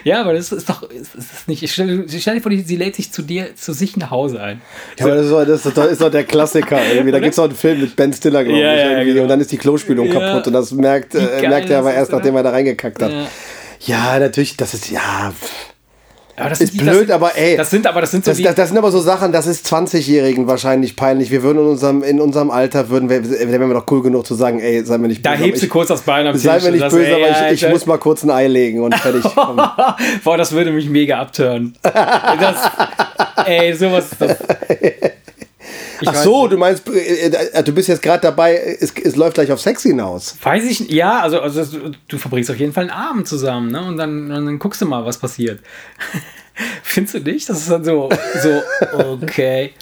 Ja, aber das ist doch ist, ist nicht. Ich stell, stell dir vor, sie lädt sich zu dir, zu sich nach Hause ein. Ja, aber das ist doch, das ist doch, ist doch der Klassiker irgendwie. Da gibt es auch einen Film mit Ben Stiller, glaube Ja, ich. ja, genau. Und dann ist die Klospülung Ja. kaputt. Und das merkt, äh, merkt er aber erst, nachdem er da reingekackt hat. Ja. Ja, natürlich, das ist, ja, Aber das Ist sind blöd, das aber ey, Das sind aber das sind so Das, das, das sind aber so Sachen, das ist 20-Jährigen wahrscheinlich peinlich. Wir würden in unserem, in unserem Alter, würden wir, wären wir doch cool genug zu sagen, ey, sei mir nicht da böse. hebst du kurz das Bein am ich, sei mir nicht böse, ey, aber ich, ich muss mal kurz ein Ei legen und fertig. Boah, das würde mich mega abtören. Ey, sowas. Das, ich Ach so, nicht. du meinst, äh, äh, du bist jetzt gerade dabei, es, es läuft gleich auf Sex hinaus. Weiß ich, ja, also, also du verbringst auf jeden Fall einen Abend zusammen, ne? Und dann, und dann guckst du mal, was passiert. Findest du nicht? Das ist dann so, so, okay.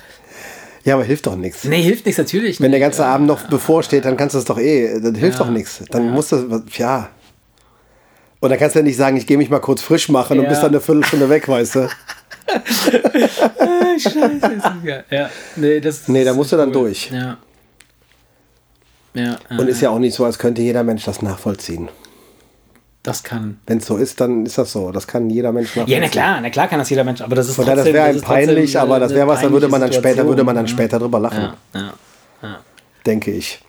Ja, aber hilft doch nichts. Nee, hilft nichts, natürlich Wenn der nicht. ganze Abend noch bevorsteht, dann kannst du es doch eh, das hilft doch nichts. Dann musst du, ja. Und dann kannst du ja nicht sagen, ich gehe mich mal kurz frisch machen und Ja. bist dann eine Viertelstunde weg, weißt du. Äh, Scheiße, ist. Ja, nee, das Nee, da musst du dann cool. durch. Ja. Ja, ja, Und ist ja auch nicht so, als könnte jeder Mensch das nachvollziehen. das kann. Wenn es so ist, dann ist das so. Das kann jeder Mensch nachvollziehen. Ja, na klar, na klar kann das jeder Mensch, aber das ist Von daher, das trotzdem- wäre einem trotzdem peinlich, aber das wäre was, da würde man dann peinliche später, würde man dann Situation, später drüber lachen, Ja, ja, ja. denke ich.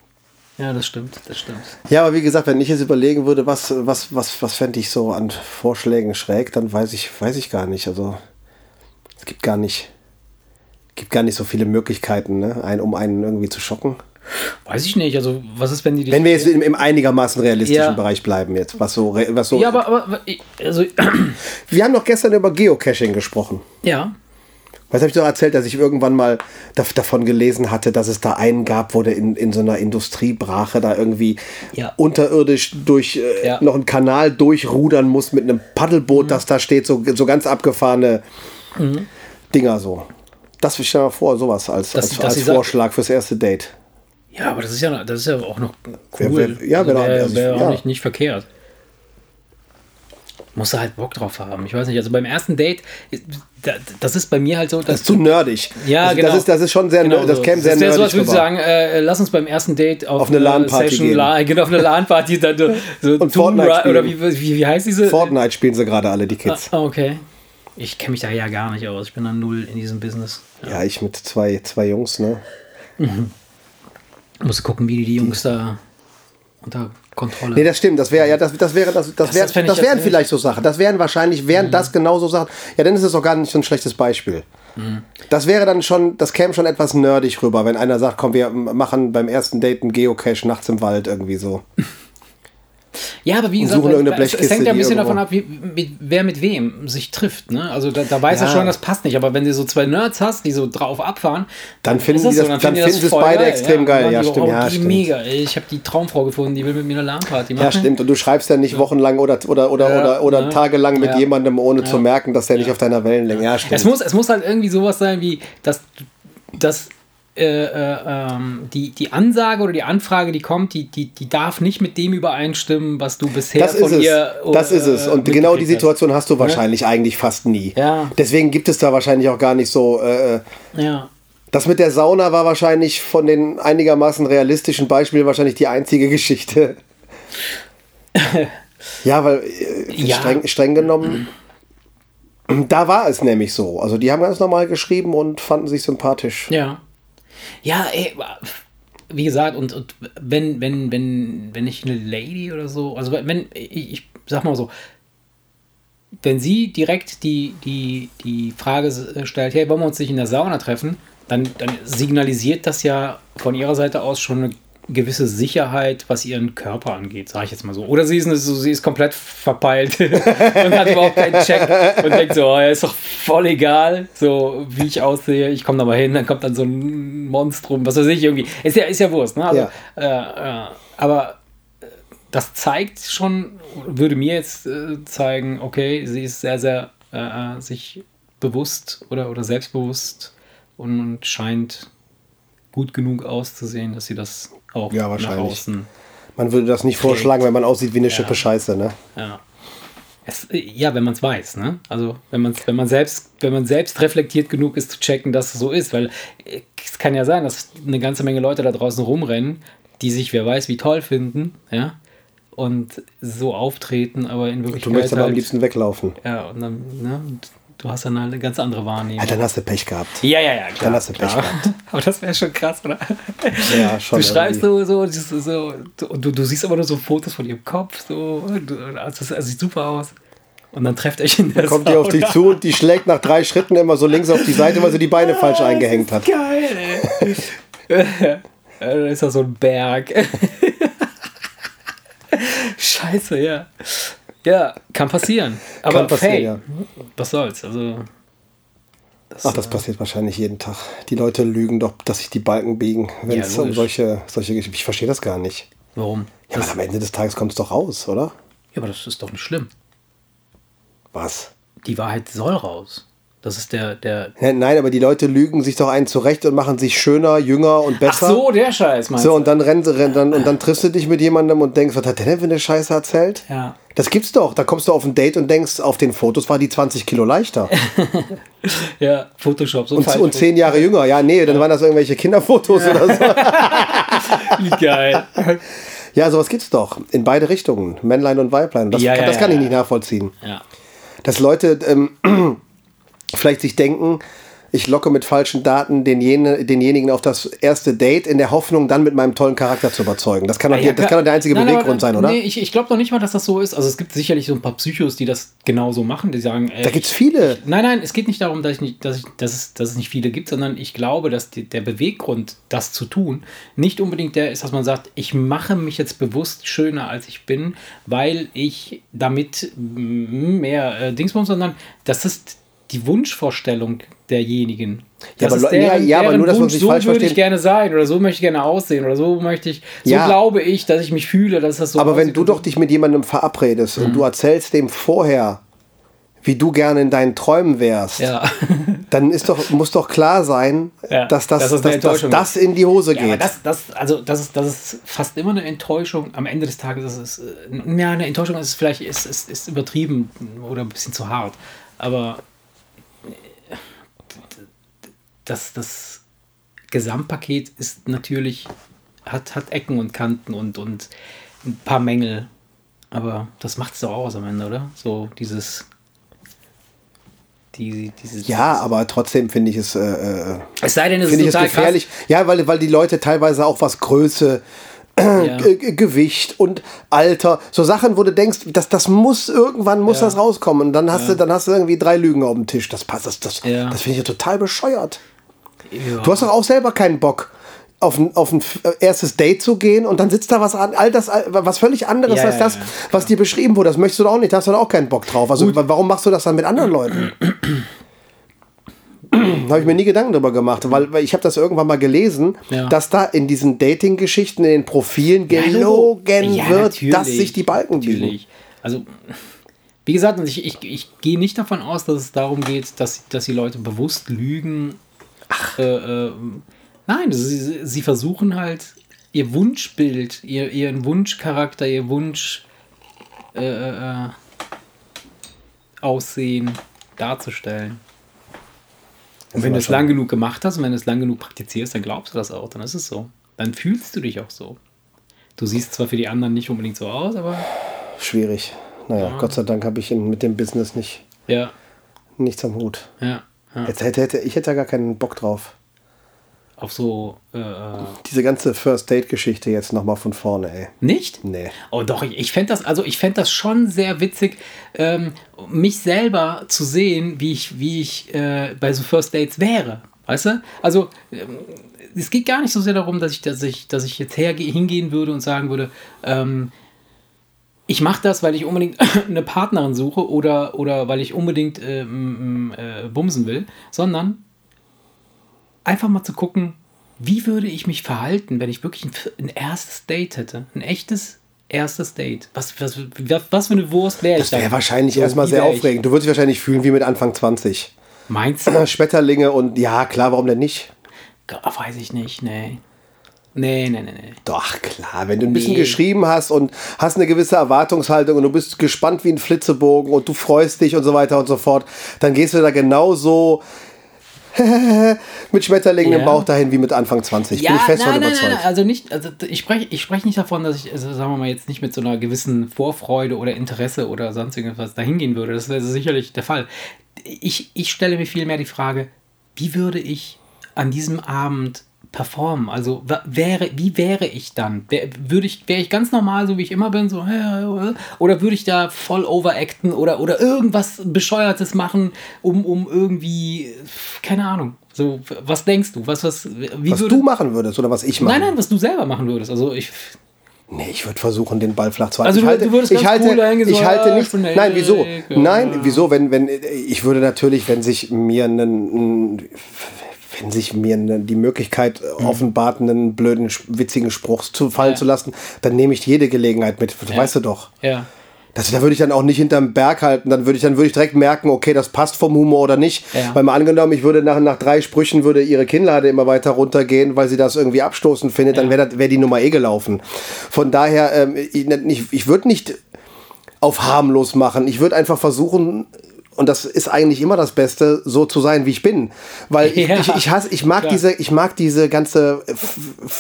Ja, das stimmt, das stimmt. Ja, aber wie gesagt, wenn ich jetzt überlegen würde, was, was, was, was fände ich so an Vorschlägen schräg, dann weiß ich, weiß ich gar nicht. Also es gibt gar nicht, gibt gar nicht so viele Möglichkeiten, ne? ein, um einen irgendwie zu schocken. Weiß ich nicht, also was ist, wenn die. Wenn wir jetzt im, im einigermaßen realistischen Ja. Bereich bleiben jetzt, was so, was so. Ja, aber, aber also, wir haben doch gestern über Geocaching gesprochen. ja, Was habe ich doch erzählt, dass ich irgendwann mal da, davon gelesen hatte, dass es da einen gab, wo der in, in so einer Industriebrache da irgendwie Ja. unterirdisch durch äh, Ja. noch einen Kanal durchrudern muss mit einem Mhm. Paddelboot, das da steht, so, so ganz abgefahrene Dinger so. Das stell dir mal vor, sowas als, Dass- als, dass als sagt- Vorschlag fürs erste Date. ja, aber das ist ja, das ist ja auch noch cool. ja, also wer- wär, also ich- wär auch ja. nicht, nicht verkehrt. Musst du halt Bock drauf haben. Ich weiß nicht, also beim ersten Date, da- das ist bei mir halt so, Das ist zu nerdig. Ja, also, genau. Das ist, das ist schon sehr, Genau das so. käme sehr das wäre nerdig als würdest du rüber. sagen, äh, lass uns beim ersten Date auf, Auf eine LAN-Party gehen. La- genau, auf eine LAN-Party dann so, Und Fortnite Ra- oder wie, spielen. wie, wie heißt diese? Fortnite spielen sie gerade alle, die Kids. Ah, okay. Ich kenne mich da ja gar nicht aus. Ich bin da null in diesem Business. Ja, ich mit zwei, zwei Jungs, ne? Muss gucken, wie die, die Jungs da unter Kontrolle. Nee, das stimmt. Das wäre ja, das, das wäre, das, das, wär, das ich das wären vielleicht so Sachen. Das wären wahrscheinlich, wären das genauso Sachen. Ja, dann ist es auch gar nicht so ein schlechtes Beispiel. Das wäre dann schon, das käme schon etwas nerdig rüber, wenn einer sagt, komm, wir machen beim ersten Date einen Geocache nachts im Wald irgendwie so. Ja, aber wie gesagt, es, es hängt ja ein bisschen davon ab, wie, mit, wer mit wem sich trifft. Ne? Also da, da weiß er Ja. schon, das passt nicht. Aber wenn du so zwei Nerds hast, die so drauf abfahren, Dann finden ist die das- dann finden sie es voll beide extrem geil. Und dann Ja, stimmt, Oh, ja, stimmt. mega. Ich habe die Traumfrau gefunden, die will mit mir eine LAN-Party machen. Ja, stimmt. Und du schreibst ja nicht wochenlang oder, oder, oder, Ja, oder, oder ne? tagelang mit Ja. jemandem, ohne zu merken, dass der nicht auf deiner Wellenlänge Ja, stimmt. Es muss, es muss halt irgendwie sowas sein wie, dass, dass äh, äh, ähm, die, die Ansage oder die Anfrage, die kommt, die, die, die darf nicht mit dem übereinstimmen, was du bisher Das ist von es. ihr Das ist es. äh, Und genau die Situation hast du wahrscheinlich eigentlich fast nie. Ja. Deswegen gibt es da wahrscheinlich auch gar nicht so. Äh. Ja. Das mit der Sauna war wahrscheinlich von den einigermaßen realistischen Beispielen wahrscheinlich die einzige Geschichte. Ja, weil äh, Ja. Streng, streng genommen, da war es nämlich so. Also die haben ganz normal geschrieben und fanden sich sympathisch. Ja. Ja, ey, wie gesagt, und, und wenn, wenn, wenn, wenn ich eine Lady oder so, also wenn, ich, ich sag mal so, wenn sie direkt die, die, die Frage stellt, hey, wollen wir uns nicht in der Sauna treffen, dann, dann signalisiert das ja von ihrer Seite aus schon eine gewisse Sicherheit, was ihren Körper angeht, sage ich jetzt mal so. Oder sie ist, eine- so, sie ist komplett verpeilt und hat überhaupt keinen Check und denkt so, oh, ist doch voll egal, so wie ich aussehe. Ich komme da mal hin, dann kommt dann so ein Monstrum, was weiß ich irgendwie. Ist ja, ist ja Wurst, ne? Also, Ja. Äh, äh, aber äh, das zeigt schon, würde mir jetzt äh, zeigen, okay, sie ist sehr, sehr äh, äh, sich bewusst oder, oder selbstbewusst und, und scheint gut genug auszusehen, dass sie das auch Ja, nach wahrscheinlich. außen. Man würde das nicht vorschlagen, wenn man aussieht wie eine Schippe Scheiße, ne? Ja. Es, ja, wenn man es weiß, ne? Also wenn man wenn man selbst, wenn man selbst reflektiert genug ist zu checken, dass es so ist, weil äh, es kann ja sein, dass eine ganze Menge Leute da draußen rumrennen, die sich wer weiß wie toll finden, ja, und so auftreten, aber in Du Wirklichkeit möchtest aber am halt- liebsten weglaufen. ja, und dann, ne, und du hast dann eine ganz andere Wahrnehmung. Ja, dann hast du Pech gehabt. Ja, ja, ja, klar. Dann hast du Pech klar. gehabt. Aber das wäre schon krass, oder? Ja, schon. Du schreibst irgendwie. so, so, so, und du, du siehst aber nur so Fotos von ihrem Kopf, so, also das sieht super aus. Und dann trefft euch in der Kommt die auf dich zu und die schlägt nach drei Schritten immer so links auf die Seite, weil sie die Beine falsch Ah, eingehängt hat. Geil, ey. Ja, da ist da so ein Berg. Scheiße, ja. Ja, kann passieren. Aber Kann passieren, hey, ja. was soll's? Also, das, Ach, das passiert wahrscheinlich jeden Tag. Die Leute lügen doch, dass sich die Balken biegen, wenn Ja, es um solche, solche. Ich verstehe das gar nicht. warum? Ja, das, aber am Ende des Tages kommt es doch raus, oder? ja, aber das ist doch nicht schlimm. Was? Die Wahrheit soll raus. Das ist der, der. Ja, Nein, aber die Leute lügen sich doch einen zurecht und machen sich schöner, jünger und Ach besser. so, der Scheiß, meinst So, und dann rennen sie, rennen, dann, und dann triffst du dich mit jemandem und denkst, was hat der denn für eine Scheiße erzählt? Ja. Das gibt's doch. Da kommst du auf ein Date und denkst, auf den Fotos war die 20 Kilo leichter. Ja, Photoshop, so Und, und 10 Jahre jünger. Ja, nee, dann waren das irgendwelche Kinderfotos oder so. Wie geil. Ja, sowas gibt's doch. In beide Richtungen. Männlein und Weiblein. Das, Ja, ja, das ja, kann ich ja. nicht nachvollziehen. Ja. Dass Leute ähm, vielleicht sich denken, ich locke mit falschen Daten denjenigen, denjenigen auf das erste Date in der Hoffnung, dann mit meinem tollen Charakter zu überzeugen. Das kann doch, Ah, Ja, das kann doch der einzige Nein, Beweggrund aber, sein, oder? Nee, ich, ich glaube doch nicht mal, dass das so ist. Also es gibt sicherlich so ein paar Psychos, die das genauso machen, die sagen, ey, Da gibt's viele. Nein, nein, es geht nicht darum, dass, ich nicht, dass, ich, dass, es, dass es nicht viele gibt, sondern ich glaube, dass die, der Beweggrund, das zu tun, nicht unbedingt der ist, dass man sagt, ich mache mich jetzt bewusst schöner, als ich bin, weil ich damit mehr äh, Dingsbums, sondern das ist die Wunschvorstellung derjenigen. Ja, Das aber ist Leu- ja, ja, aber deren nur, dass man sich so falsch würde ich versteht. gerne sein oder so möchte ich gerne aussehen oder so möchte ich, so Ja. glaube ich, dass ich mich fühle, dass das so Aber wenn du doch dich mit jemandem verabredest Mhm. und du erzählst dem vorher, wie du gerne in deinen Träumen wärst, ja. dann ist doch, muss doch klar sein, Ja, dass, das, dass das dass, das in die Hose Ja, geht. aber das, das, also das ist, das ist fast immer eine Enttäuschung. Am Ende des Tages ist es, äh, ja, eine Enttäuschung ist vielleicht ist, ist, ist übertrieben oder ein bisschen zu hart. Aber das, das Gesamtpaket ist natürlich, hat, hat Ecken und Kanten und, und ein paar Mängel. Aber das macht es doch aus am Ende, oder? So dieses. Die, dieses, ja, aber trotzdem finde ich es, äh, äh, es sei denn, es ist ich es total gefährlich. Ja, weil, weil die Leute teilweise auch was Größe, Krass. Ja. Gewicht und Alter, so Sachen, wo du denkst, das, das muss irgendwann muss Ja. das rauskommen. Und dann hast du, dann hast du irgendwie drei Lügen auf dem Tisch. Das passt, das, das, Ja. das finde ich ja total bescheuert. Ja. Du hast doch auch selber keinen Bock. Auf ein, auf ein äh, erstes Date zu gehen und dann sitzt da was an, all das, was völlig anderes Ja, als das, was dir beschrieben wurde. Das möchtest du doch auch nicht, da hast du doch auch keinen Bock drauf. Also wa- warum machst du das dann mit anderen Leuten? da habe ich mir nie Gedanken drüber gemacht, weil, weil ich habe das irgendwann mal gelesen, Ja. dass da in diesen Dating-Geschichten, in den Profilen gelogen Ja, wird, dass sich die Balken biegen. Natürlich. Also, wie gesagt, also ich, ich, ich gehe nicht davon aus, dass es darum geht, dass, dass die Leute bewusst lügen. Ach. Äh, äh, nein, sie, sie versuchen halt ihr Wunschbild, ihr, ihren Wunschcharakter, ihr Wunsch äh, äh, Aussehen darzustellen. Und wenn du es lang genug gemacht hast und wenn du es lang genug praktizierst, dann glaubst du das auch, dann ist es so. Dann fühlst du dich auch so. Du siehst zwar für die anderen nicht unbedingt so aus, aber Schwierig. naja, Ja. Gott sei Dank habe ich mit dem Business nicht, Ja, nichts am Hut. ja, ja. Jetzt hätte, hätte, ich hätte da gar keinen Bock drauf. Auf so, äh, äh, Diese ganze First Date-Geschichte jetzt nochmal von vorne, ey. nicht? Nee. Oh doch, ich, ich fände das, also ich fände das schon sehr witzig, ähm, mich selber zu sehen, wie ich, wie ich äh, bei so First Dates wäre. Weißt du? Also ähm, es geht gar nicht so sehr darum, dass ich, dass ich, dass ich jetzt herge hingehen würde und sagen würde, ähm, ich mache das, weil ich unbedingt eine Partnerin suche oder, oder weil ich unbedingt ähm, äh, bumsen will, sondern einfach mal zu gucken, wie würde ich mich verhalten, wenn ich wirklich ein, ein erstes Date hätte? Ein echtes erstes Date. Was, was, was, für eine Wurst wäre ich Das wäre wahrscheinlich So, erstmal sehr wär ich? aufregend. Du würdest dich wahrscheinlich fühlen wie mit Anfang 20. Meinst du? Schmetterlinge und ja, klar, warum denn nicht? Weiß ich nicht, nee. Nee, nee, nee, nee. Doch, klar, wenn du ein bisschen Nee. geschrieben hast und hast eine gewisse Erwartungshaltung und du bist gespannt wie ein Flitzebogen und du freust dich und so weiter und so fort, dann gehst du da genauso mit Schmetterlingen im Ja. Bauch dahin wie mit Anfang 20. Bin ich fest nein, nein, überzeugt. nein, also nicht, also ich spreche ich sprech nicht davon, dass ich, also sagen wir mal, jetzt nicht mit so einer gewissen Vorfreude oder Interesse oder sonst irgendwas dahin gehen würde. Das wäre sicherlich der Fall. Ich, ich stelle mir vielmehr die Frage, wie würde ich an diesem Abend performen? Also wäre, wie wäre ich dann? Wär, würde ich, wäre ich ganz normal, so wie ich immer bin, so, oder würde ich da voll overacten oder, oder irgendwas Bescheuertes machen, um, um irgendwie, keine Ahnung. So, was denkst du? Was, was, wie Was würde, du machen würdest oder was ich mache. Nein, nein, was du selber machen würdest. Also ich. Nee, ich würde versuchen, den Ball flach zu halten. Also ich du- halte, du würdest ich halte, cool dahin so, ich halte ja, nicht. Nein, wieso? Nein, wieso? Wenn, wenn, ich würde natürlich, wenn sich mir einen, wenn sich mir eine, die Möglichkeit offenbart, einen blöden, witzigen Spruch zu fallen Mhm. Ja. zu lassen, dann nehme ich jede Gelegenheit mit. Das weißt du doch. Ja. Das, da würde ich dann auch nicht hinterm Berg halten. Dann würde ich dann würde ich direkt merken, okay, das passt vom Humor oder nicht. Ja. Weil mal angenommen, ich würde nach, nach drei Sprüchen würde ihre Kinnlade immer weiter runtergehen, weil sie das irgendwie abstoßend findet, dann wäre wäre die Nummer eh gelaufen. Von daher, ähm, ich, ich würde nicht auf harmlos machen. Ich würde einfach versuchen, und das ist eigentlich immer das Beste, so zu sein, wie ich bin. Weil ich, Ja. ich, ich, hasse, ich, mag Klar. diese, ich mag diese ganze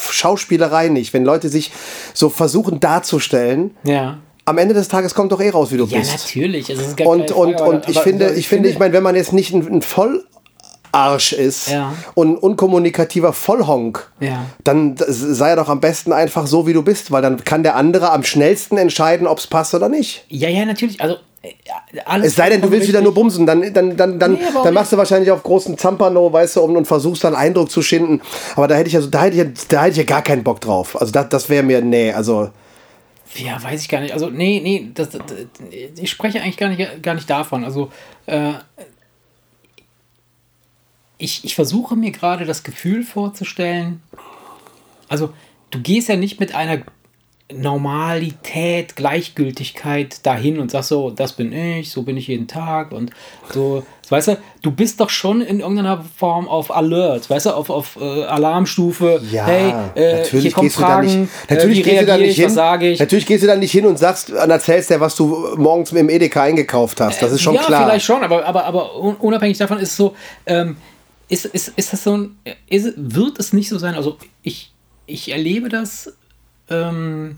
Schauspielerei nicht. Wenn Leute sich so versuchen darzustellen, Ja. am Ende des Tages kommt doch eh raus, wie du Ja, bist. natürlich. Also, es ist gar Und, keine und, Frage, und ich finde, ich finde, ich meine, wenn man jetzt nicht ein, ein Vollarsch ist Ja. und ein unkommunikativer Vollhonk, Ja. dann sei er doch am besten einfach so, wie du bist, weil dann kann der andere am schnellsten entscheiden, ob es passt oder nicht. Ja, ja, natürlich. Also, alles. Es sei denn, du willst wieder nur bumsen, dann, dann, dann, dann, Nee, dann machst du wahrscheinlich auf großen Zampano, weißt du, und, und versuchst dann Eindruck zu schinden. Aber da hätte ich ja, so- da hätte ich da hätte ich ja gar keinen Bock drauf. Also das, das wäre mir, nee, also. Ja, weiß ich gar nicht. Also, nee, nee, das, das, ich spreche eigentlich gar nicht, gar nicht davon. Also, äh, ich, ich versuche mir gerade das Gefühl vorzustellen. Also, du gehst ja nicht mit einer Normalität, Gleichgültigkeit dahin und sagst so, das bin ich, so bin ich jeden Tag und so, weißt du, du bist doch schon in irgendeiner Form auf Alert, weißt du, auf, auf äh, Alarmstufe, Ja, hey, äh, natürlich hier gehst du da Fragen, nicht. Natürlich äh, gehst du da nicht ich, hin. Natürlich gehst du da nicht hin und sagst, und erzählst dir, was du morgens im Edeka eingekauft hast. Das ist schon ja, klar. vielleicht schon, aber, aber, aber un- unabhängig davon ist es so, ähm, ist, ist, ist das so ein, ist, wird es nicht so sein, also ich, ich erlebe das, ähm,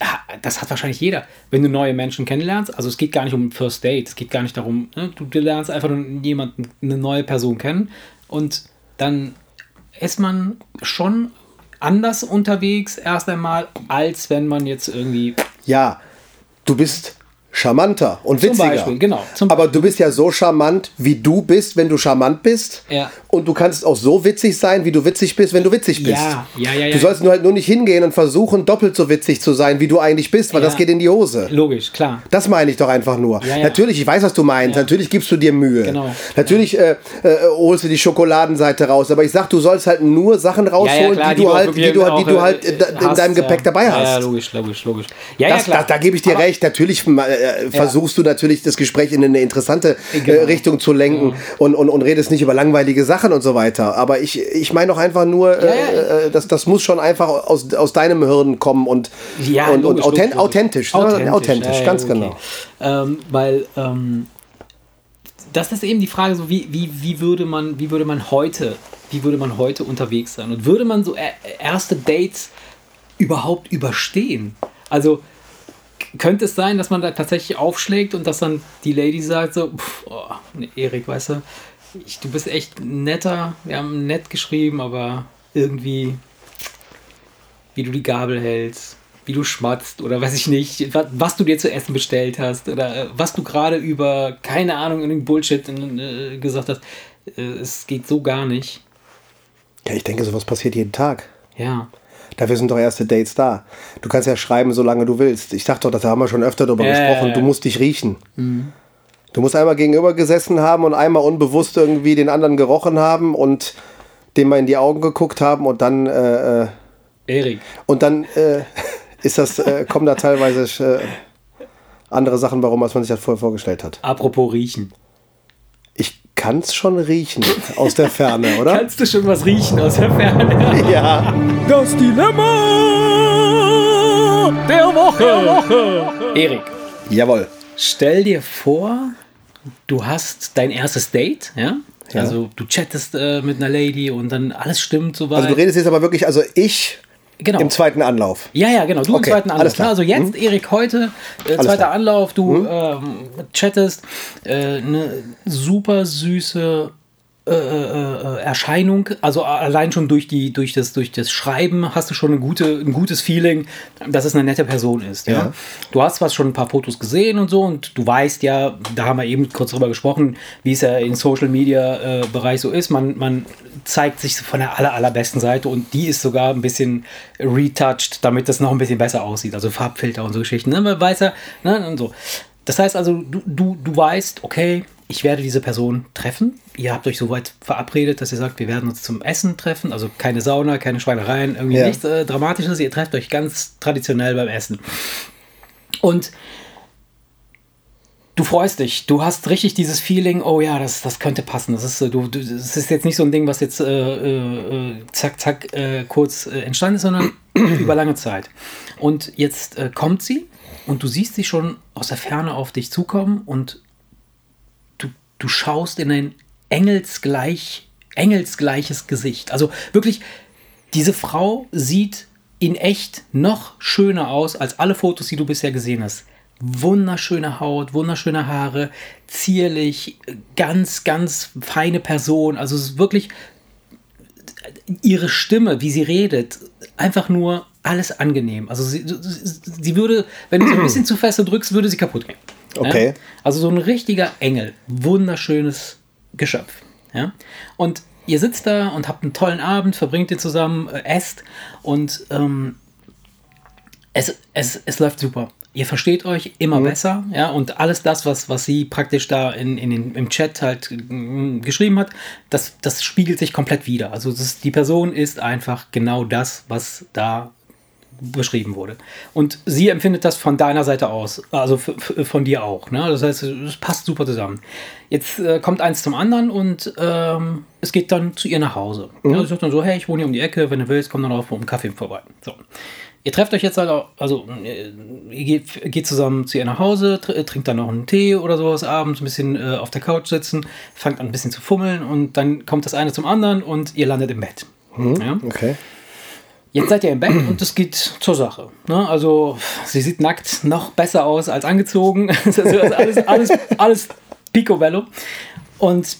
ah, das hat wahrscheinlich jeder, wenn du neue Menschen kennenlernst, also es geht gar nicht um First Date, es geht gar nicht darum, ne, du, lernst einfach nur jemanden, eine neue Person kennen. Und dann ist man schon anders unterwegs erst einmal, als wenn man jetzt irgendwie Ja, du bist charmanter und Zum witziger. Beispiel, genau, zum Aber du bist ja so charmant, wie du bist, wenn du charmant bist. Ja. Und du kannst auch so witzig sein, wie du witzig bist, wenn du witzig bist. Ja, ja, ja, ja. Du sollst nur halt nur nicht hingehen und versuchen, doppelt so witzig zu sein, wie du eigentlich bist, weil Ja. das geht in die Hose. logisch, klar. Das meine ich doch einfach nur. Ja, ja. Natürlich, ich weiß, was du meinst. Natürlich gibst du dir Mühe. Genau. Natürlich äh, äh, holst du die Schokoladenseite raus. Aber ich sag, du sollst halt nur Sachen rausholen, klar, die, du auch halt, die du, halt- die du halt äh, in, in hast, deinem Gepäck ja. dabei Ja, hast. Ja, logisch, logisch, logisch. Ja, Das, ja, klar. da, da gebe ich dir Aber- recht. Natürlich äh, versuchst du natürlich das Gespräch in eine interessante äh, Genau. Richtung zu lenken und, und, und redest nicht über langweilige Sachen und so weiter. Aber ich, ich meine doch einfach nur, Ja, ja. äh, äh, das, das muss schon einfach aus, aus deinem Hirn kommen und, Ja, und, und authent, logisch, authentisch. logisch. ne? Authentisch, ja, ja, ganz okay. genau. Ähm, weil ähm, das ist eben die Frage, so wie, wie, wie würde man, wie würde man heute, wie würde man heute unterwegs sein? Und würde man so er- erste Dates überhaupt überstehen? Also könnte es sein, dass man da tatsächlich aufschlägt und dass dann die Lady sagt so, pff, oh, nee, Erik, weißt du, ich, du bist echt netter, wir haben nett geschrieben, aber irgendwie, wie du die Gabel hältst, wie du schmatzt oder weiß ich nicht, was, was du dir zu essen bestellt hast oder äh, was du gerade über, keine Ahnung, irgendeinen Bullshit äh, gesagt hast, äh, es geht so gar nicht. Ja, ich denke, sowas passiert jeden Tag. Ja. Dafür sind doch erste Dates da. Du kannst ja schreiben, solange du willst. Ich dachte doch, das haben wir schon öfter darüber Ja, ja, gesprochen. Du musst dich riechen. Du musst einmal gegenüber gesessen haben und einmal unbewusst irgendwie den anderen gerochen haben und dem mal in die Augen geguckt haben und dann äh, äh, Erik. und dann äh, ist das äh, kommen da teilweise äh, andere Sachen warum als man sich das vorher vorgestellt hat. Apropos riechen. Ich kann es schon riechen aus der Ferne, oder? Kannst du schon was riechen aus der Ferne? ja. Das Dilemma der Woche. Der Woche. Erik, Jawohl. stell dir vor, du hast dein erstes Date, ja? Ja. Also du chattest äh, mit einer Lady und dann alles stimmt soweit. Also du redest jetzt aber wirklich, also ich genau. im zweiten Anlauf. Ja, ja, genau. Du Okay, im zweiten Anlauf. Also jetzt, Erik, heute, äh, zweiter. Anlauf, du ähm, chattest, äh, eine super süße äh, äh, äh, Erscheinung. Also allein schon durch, die, durch, das, durch das Schreiben hast du schon eine gute, ein gutes Feeling, dass es eine nette Person ist. Ja? Ja. Du hast zwar schon ein paar Fotos gesehen und so und du weißt ja, da haben wir eben kurz drüber gesprochen, wie es ja im Social Media äh, Bereich so ist. Man, man zeigt sich von der aller, allerbesten Seite und die ist sogar ein bisschen retouched, damit das noch ein bisschen besser aussieht. Also Farbfilter und so Geschichten. Ne? Man weiß ja, ne? und so. Das heißt also, du, du, du weißt, okay, ich werde diese Person treffen. Ihr habt euch soweit verabredet, dass ihr sagt, wir werden uns zum Essen treffen. Also keine Sauna, keine Schweinereien, irgendwie Ja. nichts äh, Dramatisches. Ihr trefft euch ganz traditionell beim Essen. Und du freust dich, du hast richtig dieses Feeling, oh ja, das, das könnte passen. Das ist, äh, du, du, das ist jetzt nicht so ein Ding, was jetzt äh, äh, äh, zack, zack, äh, kurz entstanden ist, sondern über lange Zeit. Und jetzt kommt sie und du siehst sie schon aus der Ferne auf dich zukommen und du, schaust in ein engelsgleich, engelsgleiches Gesicht. Also wirklich, diese Frau sieht in echt noch schöner aus als alle Fotos, die du bisher gesehen hast. Wunderschöne Haut, wunderschöne Haare, zierlich, ganz, ganz feine Person. Also es ist wirklich ihre Stimme, wie sie redet, einfach nur alles angenehm. Also sie, sie würde, wenn du sie ein bisschen zu fest drückst, würde sie kaputt gehen. Okay. Ja? Also so ein richtiger Engel, wunderschönes Geschöpf. Ja? Und ihr sitzt da und habt einen tollen Abend, verbringt den zusammen, äh, esst und ähm, es, es, es läuft super. Ihr versteht euch immer besser, ja, und alles das, was, was sie praktisch da in, in den, im Chat halt mm, geschrieben hat, das, das spiegelt sich komplett wieder. Also das die Person ist einfach genau das, was da beschrieben wurde. Und sie empfindet das von deiner Seite aus, also von dir auch. Ne? Das heißt, es passt super zusammen. Jetzt äh, kommt eins zum anderen und ähm, es geht dann zu ihr nach Hause. Ja, sie sagt dann so, hey, ich wohne hier um die Ecke, wenn du willst, komm dann auf um Kaffee vorbei. So. Ihr trefft euch jetzt halt auch, also äh, ihr geht, geht zusammen zu ihr nach Hause, tr trinkt dann noch einen Tee oder sowas abends, ein bisschen äh, auf der Couch sitzen, fangt an ein bisschen zu fummeln und dann kommt das eine zum anderen und ihr landet im Bett. Ja? Okay. Jetzt seid ihr im Bett und es geht zur Sache. Ne? Also, sie sieht nackt noch besser aus als angezogen. Ist alles, alles, alles picobello. Und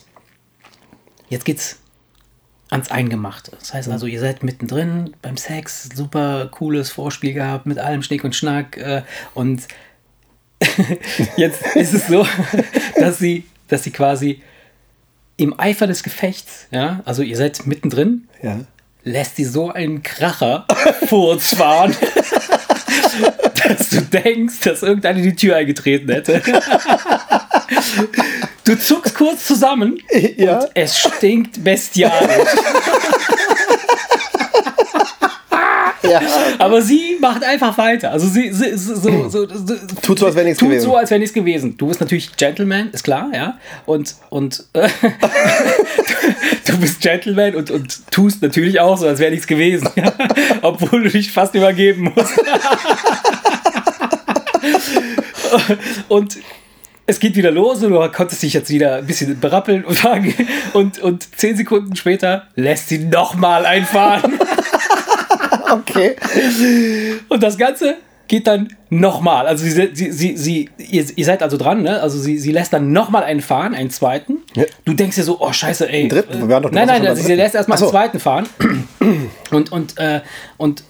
jetzt geht's ans Eingemachte. Das heißt also, ihr seid mittendrin beim Sex, super cooles Vorspiel gehabt mit allem Schnick und Schnack. Äh, und jetzt ist es so, dass sie, dass sie quasi im Eifer des Gefechts, ja, also ihr seid mittendrin, Ja. Lässt sie so einen Kracher Furz fahren, dass du denkst, dass irgendeiner die Tür eingetreten hätte. Du zuckst kurz zusammen Ja. und es stinkt bestialisch. Ja. Aber sie macht einfach weiter. Also sie, sie so, so, so, so Tut so, als wäre nichts tut gewesen. so, als wäre nichts gewesen. Du bist natürlich Gentleman, ist klar, ja. Und, und äh, du bist Gentleman und, und tust natürlich auch so, als wäre nichts gewesen. Ja? Obwohl du dich fast übergeben musst. und es geht wieder los und du konntest dich jetzt wieder ein bisschen berappeln und fangen. Und, und zehn Sekunden später lässt sie nochmal einfahren. Okay. Und das Ganze geht dann nochmal. Also sie, sie, sie, sie ihr, ihr, seid also dran, ne? Also sie, sie lässt dann nochmal einen fahren, einen zweiten. Ja. Du denkst dir so, oh scheiße, ey. Dritten? Wir waren doch nein, nein, also sie lässt erstmal so. einen zweiten fahren. Und, und, äh, und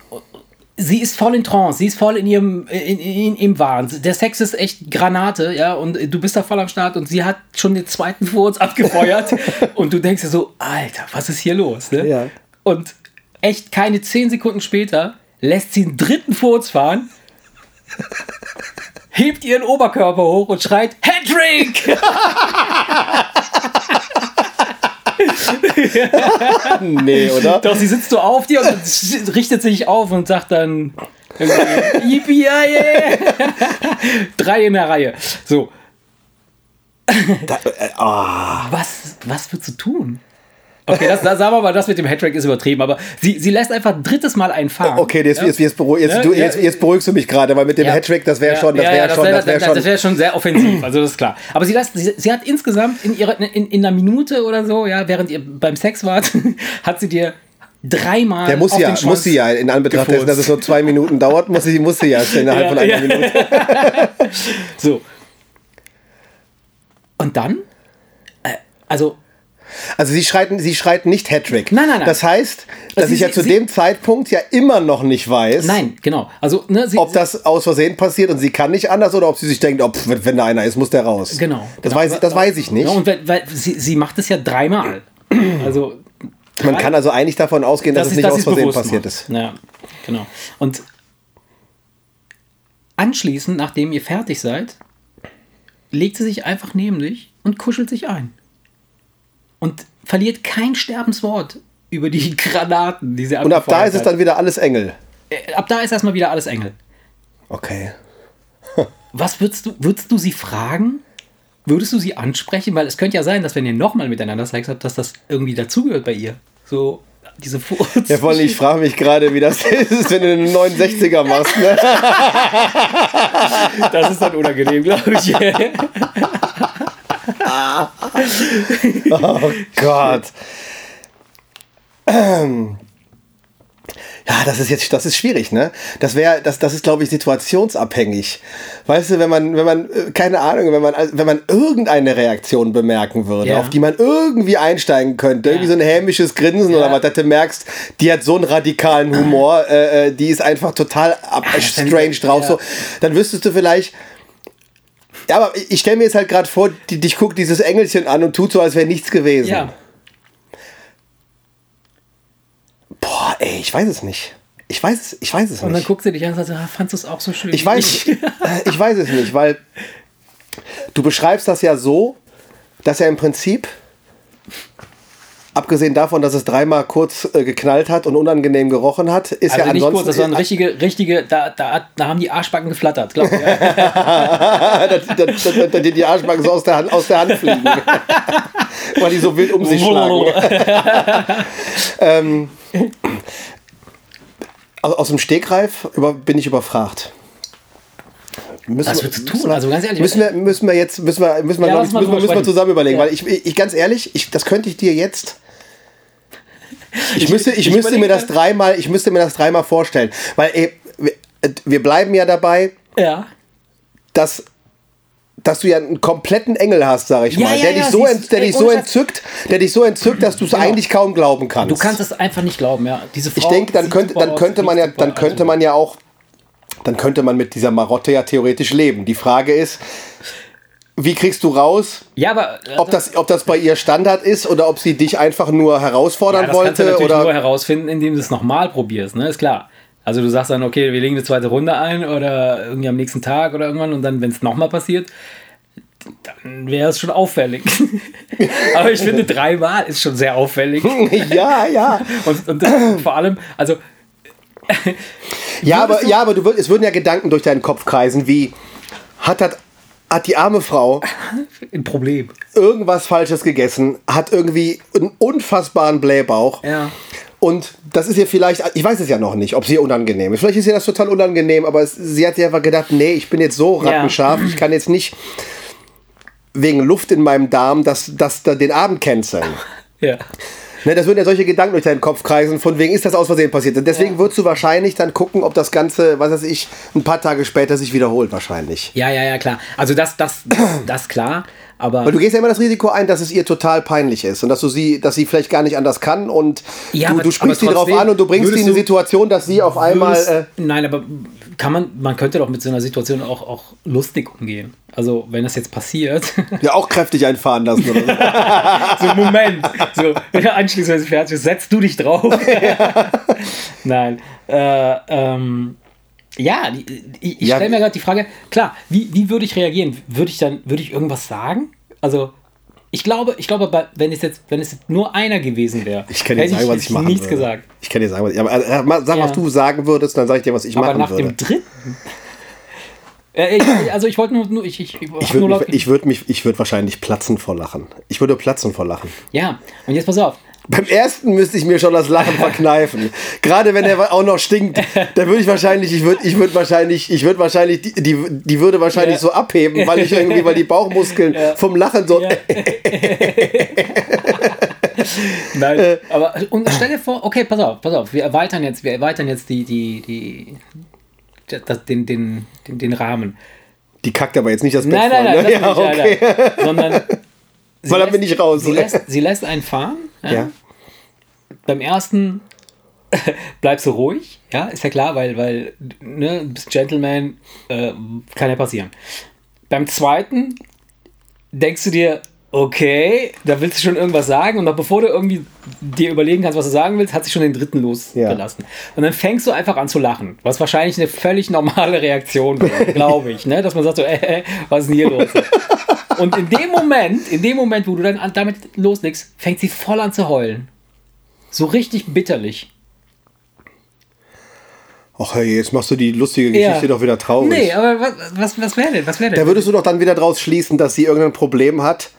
sie ist voll in Trance, sie ist voll in ihrem in, in, im Wahn. Der Sex ist echt Granate, ja, und du bist da voll am Start und sie hat schon den zweiten vor uns abgefeuert und du denkst dir so, Alter, was ist hier los? Ne? Ja. Und echt keine zehn Sekunden später lässt sie einen dritten vor uns fahren, hebt ihren Oberkörper hoch und schreit Hattrick! nee, oder? Doch, sie sitzt so auf dir und richtet sich auf und sagt dann Yippie. Drei in der Reihe. So. Da, äh, oh. Was, was würdest du tun? Okay, das, das, sagen wir mal, das mit dem Hattrick ist übertrieben, aber sie, sie lässt einfach ein drittes Mal einen fahren. Okay, jetzt, ja? jetzt, jetzt, beruhig, jetzt, ja? du, jetzt, jetzt, beruhigst du mich gerade, weil mit dem ja. Hattrick, das wäre schon, das wäre schon, das wäre schon, das wär schon sehr offensiv, also das ist klar. Aber sie, lässt, sie, sie hat insgesamt in, ihrer, in, in einer Minute oder so, ja, während ihr beim Sex wart, hat sie dir dreimal. Der muss ja, muss sie ja in Anbetracht dessen, dass es nur zwei Minuten dauert, muss sie, muss sie ja innerhalb von einer Minute. so. Und dann, äh, also also sie schreit, sie schreit nicht Hattrick. Nein, nein, nein. Das heißt, dass sie, ich ja zu sie, dem Zeitpunkt ja immer noch nicht weiß. Nein, genau. Also, ne, sie, ob das aus Versehen passiert und sie kann nicht anders oder ob sie sich denkt, oh, wenn da einer ist, muss der raus. Genau. Das, genau. Weiß, ich, das weiß ich nicht. Ja, und weil, weil sie, sie macht es ja dreimal. Also man kann also eigentlich davon ausgehen, dass, dass es nicht aus Versehen passiert macht. ist. Ja, genau. Und anschließend, nachdem ihr fertig seid, legt sie sich einfach neben dich und kuschelt sich ein und verliert kein Sterbenswort über die Granaten, die sie Und ab da ist es dann wieder alles Engel. Äh, ab da ist erstmal wieder alles Engel. Okay. Was würdest du, würdest du sie fragen? Würdest du sie ansprechen? Weil es könnte ja sein, dass wenn ihr nochmal miteinander Sex habt, dass das irgendwie dazugehört bei ihr. So diese Furz. Ja, vor allem, ich frage mich gerade, wie das ist, wenn du einen 69er machst. Ne? Das ist dann unangenehm, glaube ich. oh Gott. Ähm. Ja, das ist jetzt, das ist schwierig, ne? Das wäre, das, das ist, glaube ich, situationsabhängig. Weißt du, wenn man, wenn man, äh, keine Ahnung, wenn man, wenn man irgendeine Reaktion bemerken würde, ja. auf die man irgendwie einsteigen könnte, ja. irgendwie so ein hämisches Grinsen ja. oder was, dass du merkst, die hat so einen radikalen Humor, äh, äh die ist einfach total strange drauf, so, dann wüsstest du vielleicht, ja, aber ich stelle mir jetzt halt gerade vor, die, dich guckt dieses Engelchen an und tut so, als wäre nichts gewesen. Ja. Boah, ey, ich weiß es nicht. Ich weiß es, ich weiß es nicht. Und dann guckt sie dich an und sagt, ah, fandest du es auch so schön? Ich weiß, ich, ich weiß es nicht, weil du beschreibst das ja so, dass er im Prinzip Abgesehen davon, dass es dreimal kurz äh, geknallt hat und unangenehm gerochen hat, ist also ja nicht ansonsten. Kurz, das war eine richtige, richtige, da, da, da haben die Arschbacken geflattert, glaube ich. dass, dass, die Arschbacken so aus der Hand, aus der Hand fliegen. Weil die so wild um sich schlagen. ähm, aus, aus dem Stegreif über, bin ich überfragt. Müssen Was würdest du tun? Also ganz ehrlich. Müssen wir, müssen wir jetzt, müssen wir, müssen wir, ja, müssen, wir, müssen wir zusammen überlegen, ja. weil ich, ich, ganz ehrlich, ich, das könnte ich dir jetzt ich, müsste, ich, ich müsste mir das dreimal, ich müsste mir das dreimal vorstellen, weil ey, wir, bleiben ja dabei, ja. dass dass du ja einen kompletten Engel hast, sag ich ja, mal, ja, der, ja, dich, so ent, der ey, dich so entzückt, der dich so entzückt, dass du es genau. eigentlich kaum glauben kannst. Du kannst es einfach nicht glauben, ja. Diese Frau ich denke, dann könnte, dann könnte man ja, dann könnte man ja auch, dann könnte man mit dieser Marotte ja theoretisch leben. Die Frage ist, wie kriegst du raus, ja, aber, äh, ob, das, ob das bei ihr Standard ist oder ob sie dich einfach nur herausfordern ja, das wollte? Kannst du natürlich oder? nur herausfinden, indem du es nochmal probierst, ne? ist klar. Also du sagst dann, okay, wir legen eine zweite Runde ein oder irgendwie am nächsten Tag oder irgendwann und dann, wenn es nochmal passiert, dann wäre es schon auffällig. aber ich finde, dreimal ist schon sehr auffällig. ja, ja. Und, und vor allem, also... ja, aber, ja, aber du, es würden ja Gedanken durch deinen Kopf kreisen, wie hat das hat die arme Frau ein Problem. Irgendwas Falsches gegessen, hat irgendwie einen unfassbaren Blähbauch. Ja. Und das ist ihr vielleicht, ich weiß es ja noch nicht, ob sie ihr unangenehm ist. Vielleicht ist ihr das total unangenehm, aber es, sie hat sich einfach gedacht, nee, ich bin jetzt so rattenscharf, ja. ich kann jetzt nicht wegen Luft in meinem Darm das, das, das den Abend canceln. Ja. Ne, das würden ja solche Gedanken durch deinen Kopf kreisen, von wegen ist das aus Versehen passiert. Und Deswegen Ja. würdest du wahrscheinlich dann gucken, ob das Ganze, was weiß ich, ein paar Tage später sich wiederholt wahrscheinlich. Ja, ja, ja, klar. Also das, das, das klar. Aber Weil du gehst ja immer das Risiko ein, dass es ihr total peinlich ist und dass du sie, dass sie vielleicht gar nicht anders kann und Ja, du, aber- du sprichst sie drauf an und du bringst sie in eine Situation, dass sie auf einmal. Würdest- Äh, Nein, aber kann man, man könnte doch mit so einer Situation auch, auch lustig umgehen. Also, wenn das jetzt passiert, ja, auch kräftig einfahren lassen oder so. so Moment, so anschließend, wenn es fertig ist, setzt du dich drauf. Nein. Äh, ähm, ja, ich, ich Ja, stelle mir gerade die Frage, klar, wie, wie würde ich reagieren? Würde ich dann, würde ich irgendwas sagen? Also, ich glaube, ich glaube, aber wenn es jetzt, wenn es nur einer gewesen wäre, Ich kann dir hätte sagen, was ich machen nichts würde. gesagt. Ich kann dir sagen, was ich. Aber äh, sag, Ja. was du sagen würdest, dann sage ich dir, was ich Aber machen nach würde. dem dritten. Äh, ich, also ich wollte nur, nur ich, ich, Ich nur würde mich, ich würd ich würde wahrscheinlich platzen vor Lachen. Ich würde platzen vor Lachen. Ja, und jetzt pass auf. Beim ersten müsste ich mir schon das Lachen verkneifen. Gerade wenn er auch noch stinkt, dann würde ich wahrscheinlich, ich würde, ich würde wahrscheinlich, ich würde wahrscheinlich, die, die, die würde wahrscheinlich Ja. so abheben, weil ich irgendwie, weil die Bauchmuskeln vom Lachen so. Ja. Nein, Äh. aber und stell dir vor, okay, pass auf, pass auf, wir erweitern jetzt, wir erweitern jetzt die, die, die, das, den, den, den, den Rahmen. Die kackt aber jetzt nicht das Bett Nein, nein, voll, nein, ne? das ja, nicht, okay. Alter. Sondern sie Weil dann lässt- bin ich raus. Sie lässt, sie lässt einen fahren. Ja? Ja. Beim ersten bleibst du ruhig, ja, ist ja klar, weil, weil ne, du bist Gentleman, äh, kann ja passieren. Beim zweiten denkst du dir, okay, da willst du schon irgendwas sagen und noch bevor du irgendwie dir überlegen kannst, was du sagen willst, hat sich schon den dritten losgelassen. Und dann fängst du einfach an zu lachen, was wahrscheinlich eine völlig normale Reaktion wäre, glaube ich, ne? dass man sagt so, äh, äh, was ist denn hier los? Und in dem Moment, in dem Moment, wo du dann an- damit loslegst, fängt sie voll an zu heulen. So richtig bitterlich. Ach hey, jetzt machst du die lustige Geschichte doch wieder traurig. Nee, aber was, was, was wäre denn? Was wäre denn? Da würdest du doch dann wieder draus schließen, dass sie irgendein Problem hat,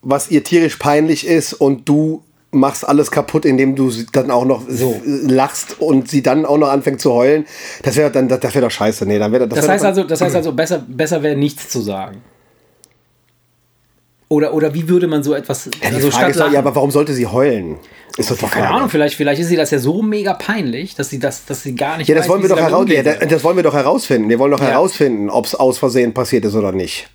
was ihr tierisch peinlich ist und du machst alles kaputt, indem du sie dann auch noch So. lachst und sie dann auch noch anfängt zu heulen. Das wäre dann, das, das wäre doch scheiße. Nee, dann wäre das. das wär heißt also, das heißt also besser, besser wäre nichts zu sagen. Oder, oder wie würde man so etwas. ja, die also Frage ist doch, ja, aber warum sollte sie heulen? Ist doch die keine. Ahnung, vielleicht, vielleicht ist sie das ja so mega peinlich, dass sie das, dass sie gar nicht. Ja, das weiß, wollen wir doch heraus, ja, das, wollen wir doch herausfinden. Wir wollen doch Ja. herausfinden, ob es aus Versehen passiert ist oder nicht.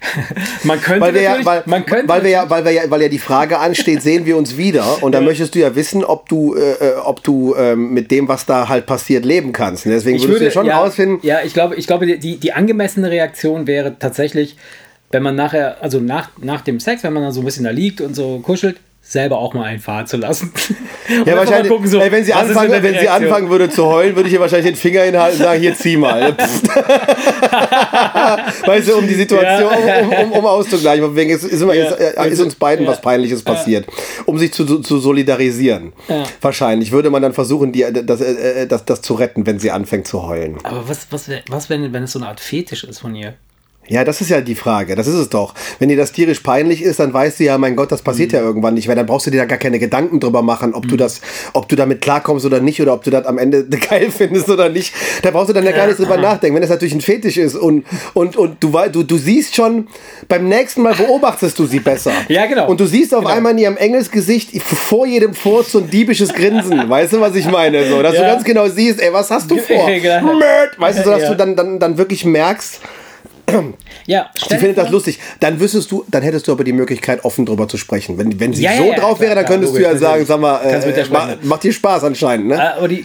Man könnte Weil wir ja, weil, man könnte weil wir ja, weil wir ja, weil ja die Frage ansteht, sehen wir uns wieder und dann möchtest du ja wissen, ob du, äh, äh, ob du ähm, mit dem, was da halt passiert, leben kannst. Und deswegen ich würdest würde du ja schon ja, herausfinden, Ja, ich glaube, ich glaube, die, die angemessene Reaktion wäre tatsächlich, wenn man nachher, also nach, nach dem Sex, wenn man dann so ein bisschen da liegt und so kuschelt, selber auch mal einen fahren zu lassen. Ja, wahrscheinlich, gucken, so, ey, wenn sie, anfangen, wenn sie anfangen würde zu heulen, würde ich ihr wahrscheinlich den Finger hinhalten und sagen, hier zieh mal. Weißt du, um die Situation, Ja. um, um, um auszugleichen. Wegen ist, ist, immer, ist, äh, ist uns beiden Ja. was Peinliches passiert. Um sich zu, zu solidarisieren. Ja. Wahrscheinlich würde man dann versuchen, die, das, äh, das, das zu retten, wenn sie anfängt zu heulen. Aber was, was, was wenn, wenn es so eine Art Fetisch ist von ihr? Ja, das ist ja die Frage. Das ist es doch. Wenn dir das tierisch peinlich ist, dann weißt du ja, mein Gott, das passiert Mhm. ja irgendwann nicht, weil dann brauchst du dir da gar keine Gedanken drüber machen, ob du das, ob du damit klarkommst oder nicht oder ob du das am Ende geil findest oder nicht. Da brauchst du dann ja gar nicht drüber nachdenken. Wenn das natürlich ein Fetisch ist und, und, und du, du, du siehst schon, beim nächsten Mal beobachtest du sie besser. Ja, genau. Und du siehst auf Genau. einmal in ihrem Engelsgesicht vor jedem Furz so ein diebisches Grinsen. Weißt du, was ich meine? So, dass du Ja. ganz genau siehst, ey, was hast du vor? Genau. Mört. Weißt du, so, dass Ja. du dann, dann, dann wirklich merkst, Ja, Sie findet das lustig. Dann wüsstest du, dann hättest du aber die Möglichkeit, offen drüber zu sprechen. Wenn, wenn sie Ja, so ja, drauf klar, wäre, dann klar, könntest logisch, du ja sagen, sag mal, äh, ma, sprechen. macht dir Spaß anscheinend, ne? Äh, Aber die,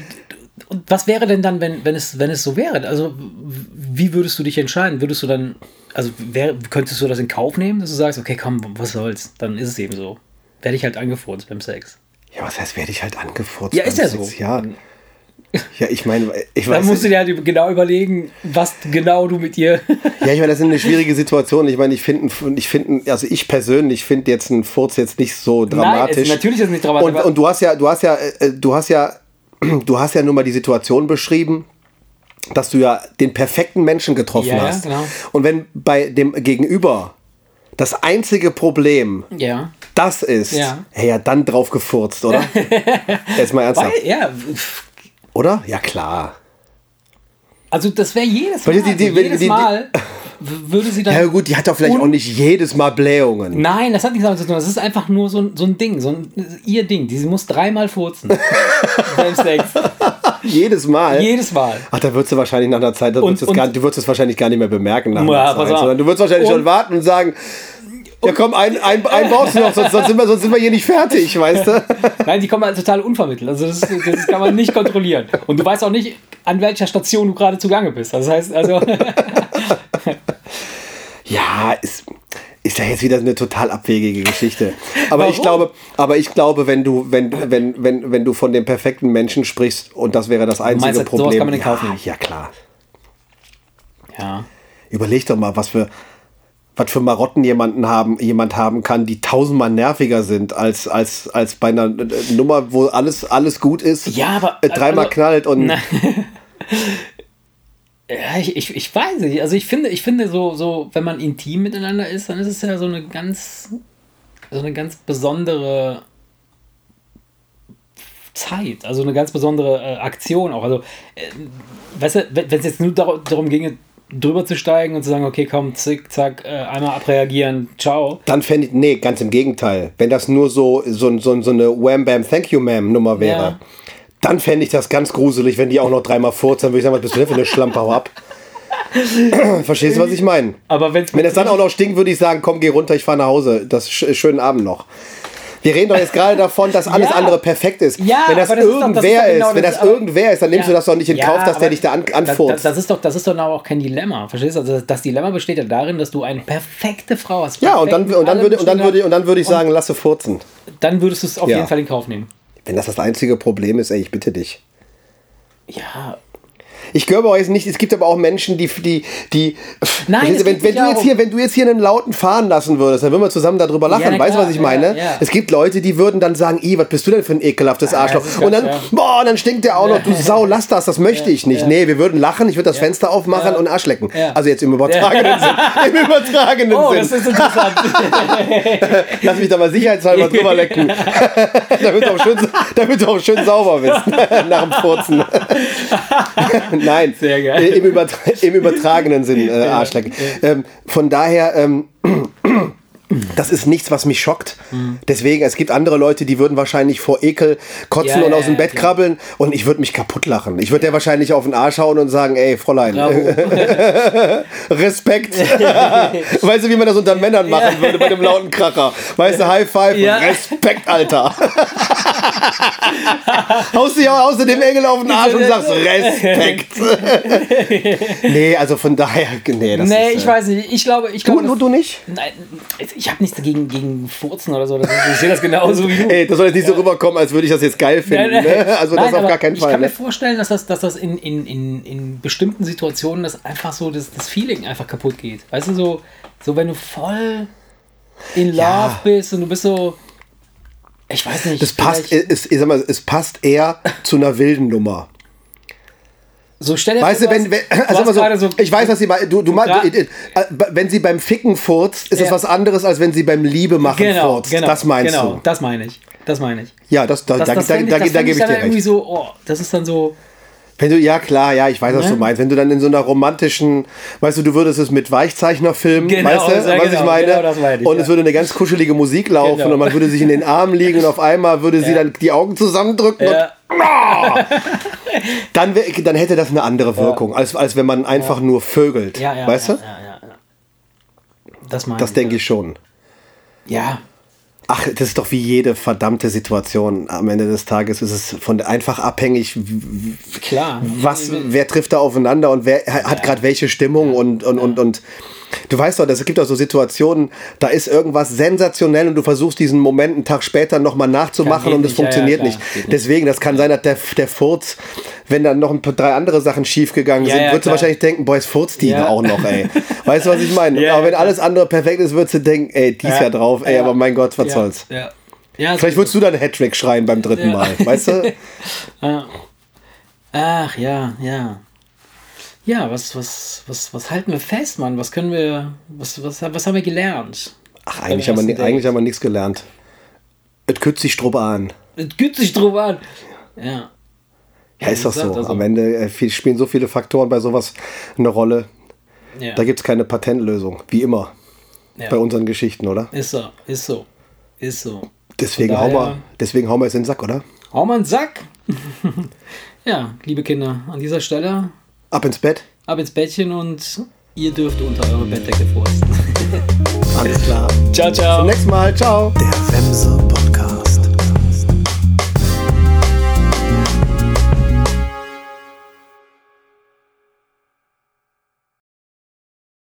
und was wäre denn dann, wenn, wenn, es, wenn es so wäre? Also, wie würdest du dich entscheiden? Würdest du dann, also wär, könntest du das in Kauf nehmen, dass du sagst, okay, komm, was soll's? Dann ist es eben so. Werde ich halt angefurzt beim Sex. Ja, was heißt, werde ich halt angefurzt? Ja, ist ja so. Ja, ja ich meine, ich Dann weiß musst du dir halt genau überlegen, was genau du mit ihr. Ja, ich meine, das ist eine schwierige Situation. Ich meine, ich finde, ich finde, also ich persönlich finde jetzt einen Furz jetzt nicht so dramatisch. Nein, es, natürlich ist es nicht dramatisch. und, und du hast ja, du hast ja, äh, du hast ja, du hast ja nun mal die Situation beschrieben, dass du ja den perfekten Menschen getroffen Ja, ja, hast. genau. Und wenn bei dem Gegenüber das einzige Problem ja. das ist, Ja. hey, ja, dann drauf gefurzt, oder? Jetzt mal ernsthaft. Weil, ja, Oder? Ja, klar. also das wäre jedes Mal. Die- die- also jedes die- Mal, würde sie dann. Ja gut, die hat doch vielleicht auch nicht jedes Mal Blähungen. Nein, das hat nichts damit zu tun. Das ist einfach nur so, ein- so ein Ding, so ein, ihr Ding. Die muss dreimal furzen. beim Sex. Jedes Mal. Jedes Mal. Ach, da würdest du wahrscheinlich nach einer Zeit, da Und- würdest du es und- gar, du würdest es wahrscheinlich gar nicht mehr bemerken nach Ja, einer pass Zeit, sondern du würdest wahrscheinlich Und- schon warten und sagen, ja komm, ein, ein, ein brauchst du noch, sonst, sonst, sind wir, sonst sind wir hier nicht fertig, weißt du? Nein, die kommen halt total unvermittelt. Also das, das kann man nicht kontrollieren. Und du weißt auch nicht, an welcher Station du gerade zugange bist. Das heißt, also. Ja, ist, ist ja jetzt wieder eine total abwegige Geschichte. Aber ich Warum? glaube, aber ich glaube, wenn du, wenn, wenn, wenn, wenn du von dem perfekten Menschen sprichst und das wäre das einzige meinst, sowas Problem. kann man Kauf ja, nehmen? ja, klar. Ja. Überleg doch mal, was für, was für Marotten jemanden haben, jemand haben kann, die tausendmal nerviger sind als, als, als bei einer äh, Nummer, wo alles, alles gut ist. Ja, aber- äh, dreimal also- knallt und. Ja, ich, ich, ich weiß nicht. Also ich finde, ich finde so, so, wenn man intim miteinander ist, dann ist es ja so eine ganz, so eine ganz besondere Zeit, also eine ganz besondere äh, Aktion auch. Also, äh, weißt du, wenn wenn es jetzt nur dar darum ginge, drüber zu steigen und zu sagen, okay, komm, zick, zack, äh, einmal abreagieren, ciao. Dann fände ich, nee, ganz im Gegenteil. Wenn das nur so, so, so, so eine Wham Bam Thank You Ma'am Nummer wäre, Ja. dann fände ich das ganz gruselig, wenn die auch noch dreimal furzt, dann würde ich sagen, was bist du denn für eine Schlampe, hau ab. Verstehst du, was ich meine? Aber wenn's Wenn es dann auch noch stinkt, würde ich sagen, komm, geh runter, ich fahre nach Hause. Das sch schönen Abend noch. Wir reden doch jetzt gerade davon, dass alles Ja. andere perfekt ist. Ja, wenn das das ist ist irgendwer ist, genau wenn das- das, irgendwer ist, dann nimmst Ja. du das doch nicht in Kauf, dass der dich da an, Das, anfurzt. das, ist doch, das ist doch auch kein Dilemma. Verstehst du? Also das Dilemma besteht ja darin, dass du eine perfekte Frau hast. ja, und dann, und dann, würde, und dann, würde, und dann würde ich sagen, lasse furzen. Dann würdest du es auf jeden Fall in Kauf nehmen. Wenn das das einzige Problem ist, ey, ich bitte dich. Ja. Ich glaube auch jetzt nicht, es gibt aber auch Menschen, die, die, die Nein, du, wenn, wenn du jetzt hier, wenn du jetzt hier einen lauten fahren lassen würdest, dann würden wir zusammen darüber lachen. na weißt du, was ich ja, meine? ja. Es gibt Leute, die würden dann sagen, i, was bist du denn für ein ekelhaftes Arschloch? ist und dann, boah, dann stinkt der auch noch, du Sau, lass das, das möchte ich nicht. Nee, wir würden lachen, ich würde das Fenster aufmachen Ja. und Arsch lecken. Ja. Also jetzt im übertragenen Sinn. Im übertragenen Oh, Sinn. das ist interessant. Lass mich da mal sicherheitshalber drüber lecken. damit, du auch schön, damit du auch schön sauber bist. Nach dem Furzen. Nein, Sehr geil. Im, Übertra im übertragenen Sinn äh, Arschlecken. Ähm, von daher, ähm, das ist nichts, was mich schockt. Deswegen, es gibt andere Leute, die würden wahrscheinlich vor Ekel kotzen Ja, und ja, aus dem ja, Bett klar. krabbeln und ich würde mich kaputt lachen. Ich würde der wahrscheinlich auf den Arsch hauen und sagen, ey, Fräulein. Respekt. weißt du, wie man das unter Männern machen würde bei dem lauten Kracher? Weißt du, High Five, Ja. Respekt, Alter. Haust dich auch außer dem Engel auf den Arsch und sagst Respekt. nee, also von daher, nee, das nee, ist, ich äh, weiß nicht. Ich glaube, ich glaube. du, du nicht? Nein, ich habe nichts dagegen gegen Furzen oder so. Ich sehe das genauso wie du. Ey, das soll jetzt nicht so rüberkommen, als würde ich das jetzt geil finden. Nein, nein. Ne? Also Nein, das auf gar keinen Ich Fall. kann mir Ne? vorstellen, dass das, dass das in, in, in, in bestimmten Situationen das einfach so das, das Feeling einfach kaputt geht. Weißt du, so, so wenn du voll in Love Ja. bist und du bist so. Ich weiß nicht. Das passt, es, ich sag mal, es passt eher zu einer wilden Nummer. So stell dir Weißt du, wenn, wenn du also so, so ich weiß, was sie bei, du, du, mal, Gra- äh, äh, wenn sie beim Ficken furzt, ist es Ja. was anderes, als wenn sie beim Liebe machen genau, furzt. genau, das meinst genau, du? Das meine ich. Das meine ich. Ja, das, da, Das, da, das da, ich- da, das da fänd gebe ich dir recht. so, oh, das ist dann so. Wenn du, ja klar, ja, ich weiß, was Ne? du meinst. Wenn du dann in so einer romantischen, weißt du, du würdest es mit Weichzeichner filmen, Genau, weißt du, was ich genau, meine? genau meine ich, und ja. es würde eine ganz kuschelige Musik laufen Genau. und man würde sich in den Armen liegen und auf einmal würde sie Ja. dann die Augen zusammendrücken Ja, und dann, dann hätte das eine andere Wirkung, als, als wenn man einfach nur vögelt. ja, ja. weißt du? Ja, ja, ja. Das Das denke ich schon. Ja. Ach, das ist doch wie jede verdammte Situation. Am Ende des Tages ist es von einfach abhängig, Klar. was, wer trifft da aufeinander und wer ha- hat gerade welche Stimmung und, und, und, und du weißt doch, es gibt auch so Situationen, da ist irgendwas sensationell und du versuchst diesen Moment einen Tag später nochmal nachzumachen und es nicht. Ja, ja, funktioniert nicht. Deswegen, das kann sein, dass der, der Furz, wenn dann noch ein paar, drei andere Sachen schiefgegangen Ja, sind, würdest du klar. wahrscheinlich denken, boah, jetzt furzt die auch noch, ey. Weißt du, was ich meine? Ja, aber wenn alles andere perfekt ist, würdest du denken, ey, die ist ja, drauf, ey, aber mein Gott, was soll's. Vielleicht würdest du dann Hattrick schreien beim dritten. Mal, weißt du? Ach ja, ja. Ja, was, was, was, was halten wir fest, Mann? Was können wir, was, was, was haben wir gelernt? Ach, eigentlich haben, wir, eigentlich haben wir nichts gelernt. Es kützt sich Struppe an. Es gibt sich drüber an. Ja. Ja, ist doch so. also- Am Ende äh, spielen so viele Faktoren bei sowas eine Rolle. Ja. Da gibt es keine Patentlösung, wie immer Ja. bei unseren Geschichten, oder? Ist so, ist so, ist so. Deswegen Von hauen, daher- wir, deswegen hauen wir es in den Sack, oder? Hau mal einen Sack. ja, liebe Kinder, an dieser Stelle Ab ins Bett. ab ins Bettchen und ihr dürft unter eure Bettdecke forsten. Alles klar. ciao, ciao. Zum nächsten Mal. Ciao. Der Wemse.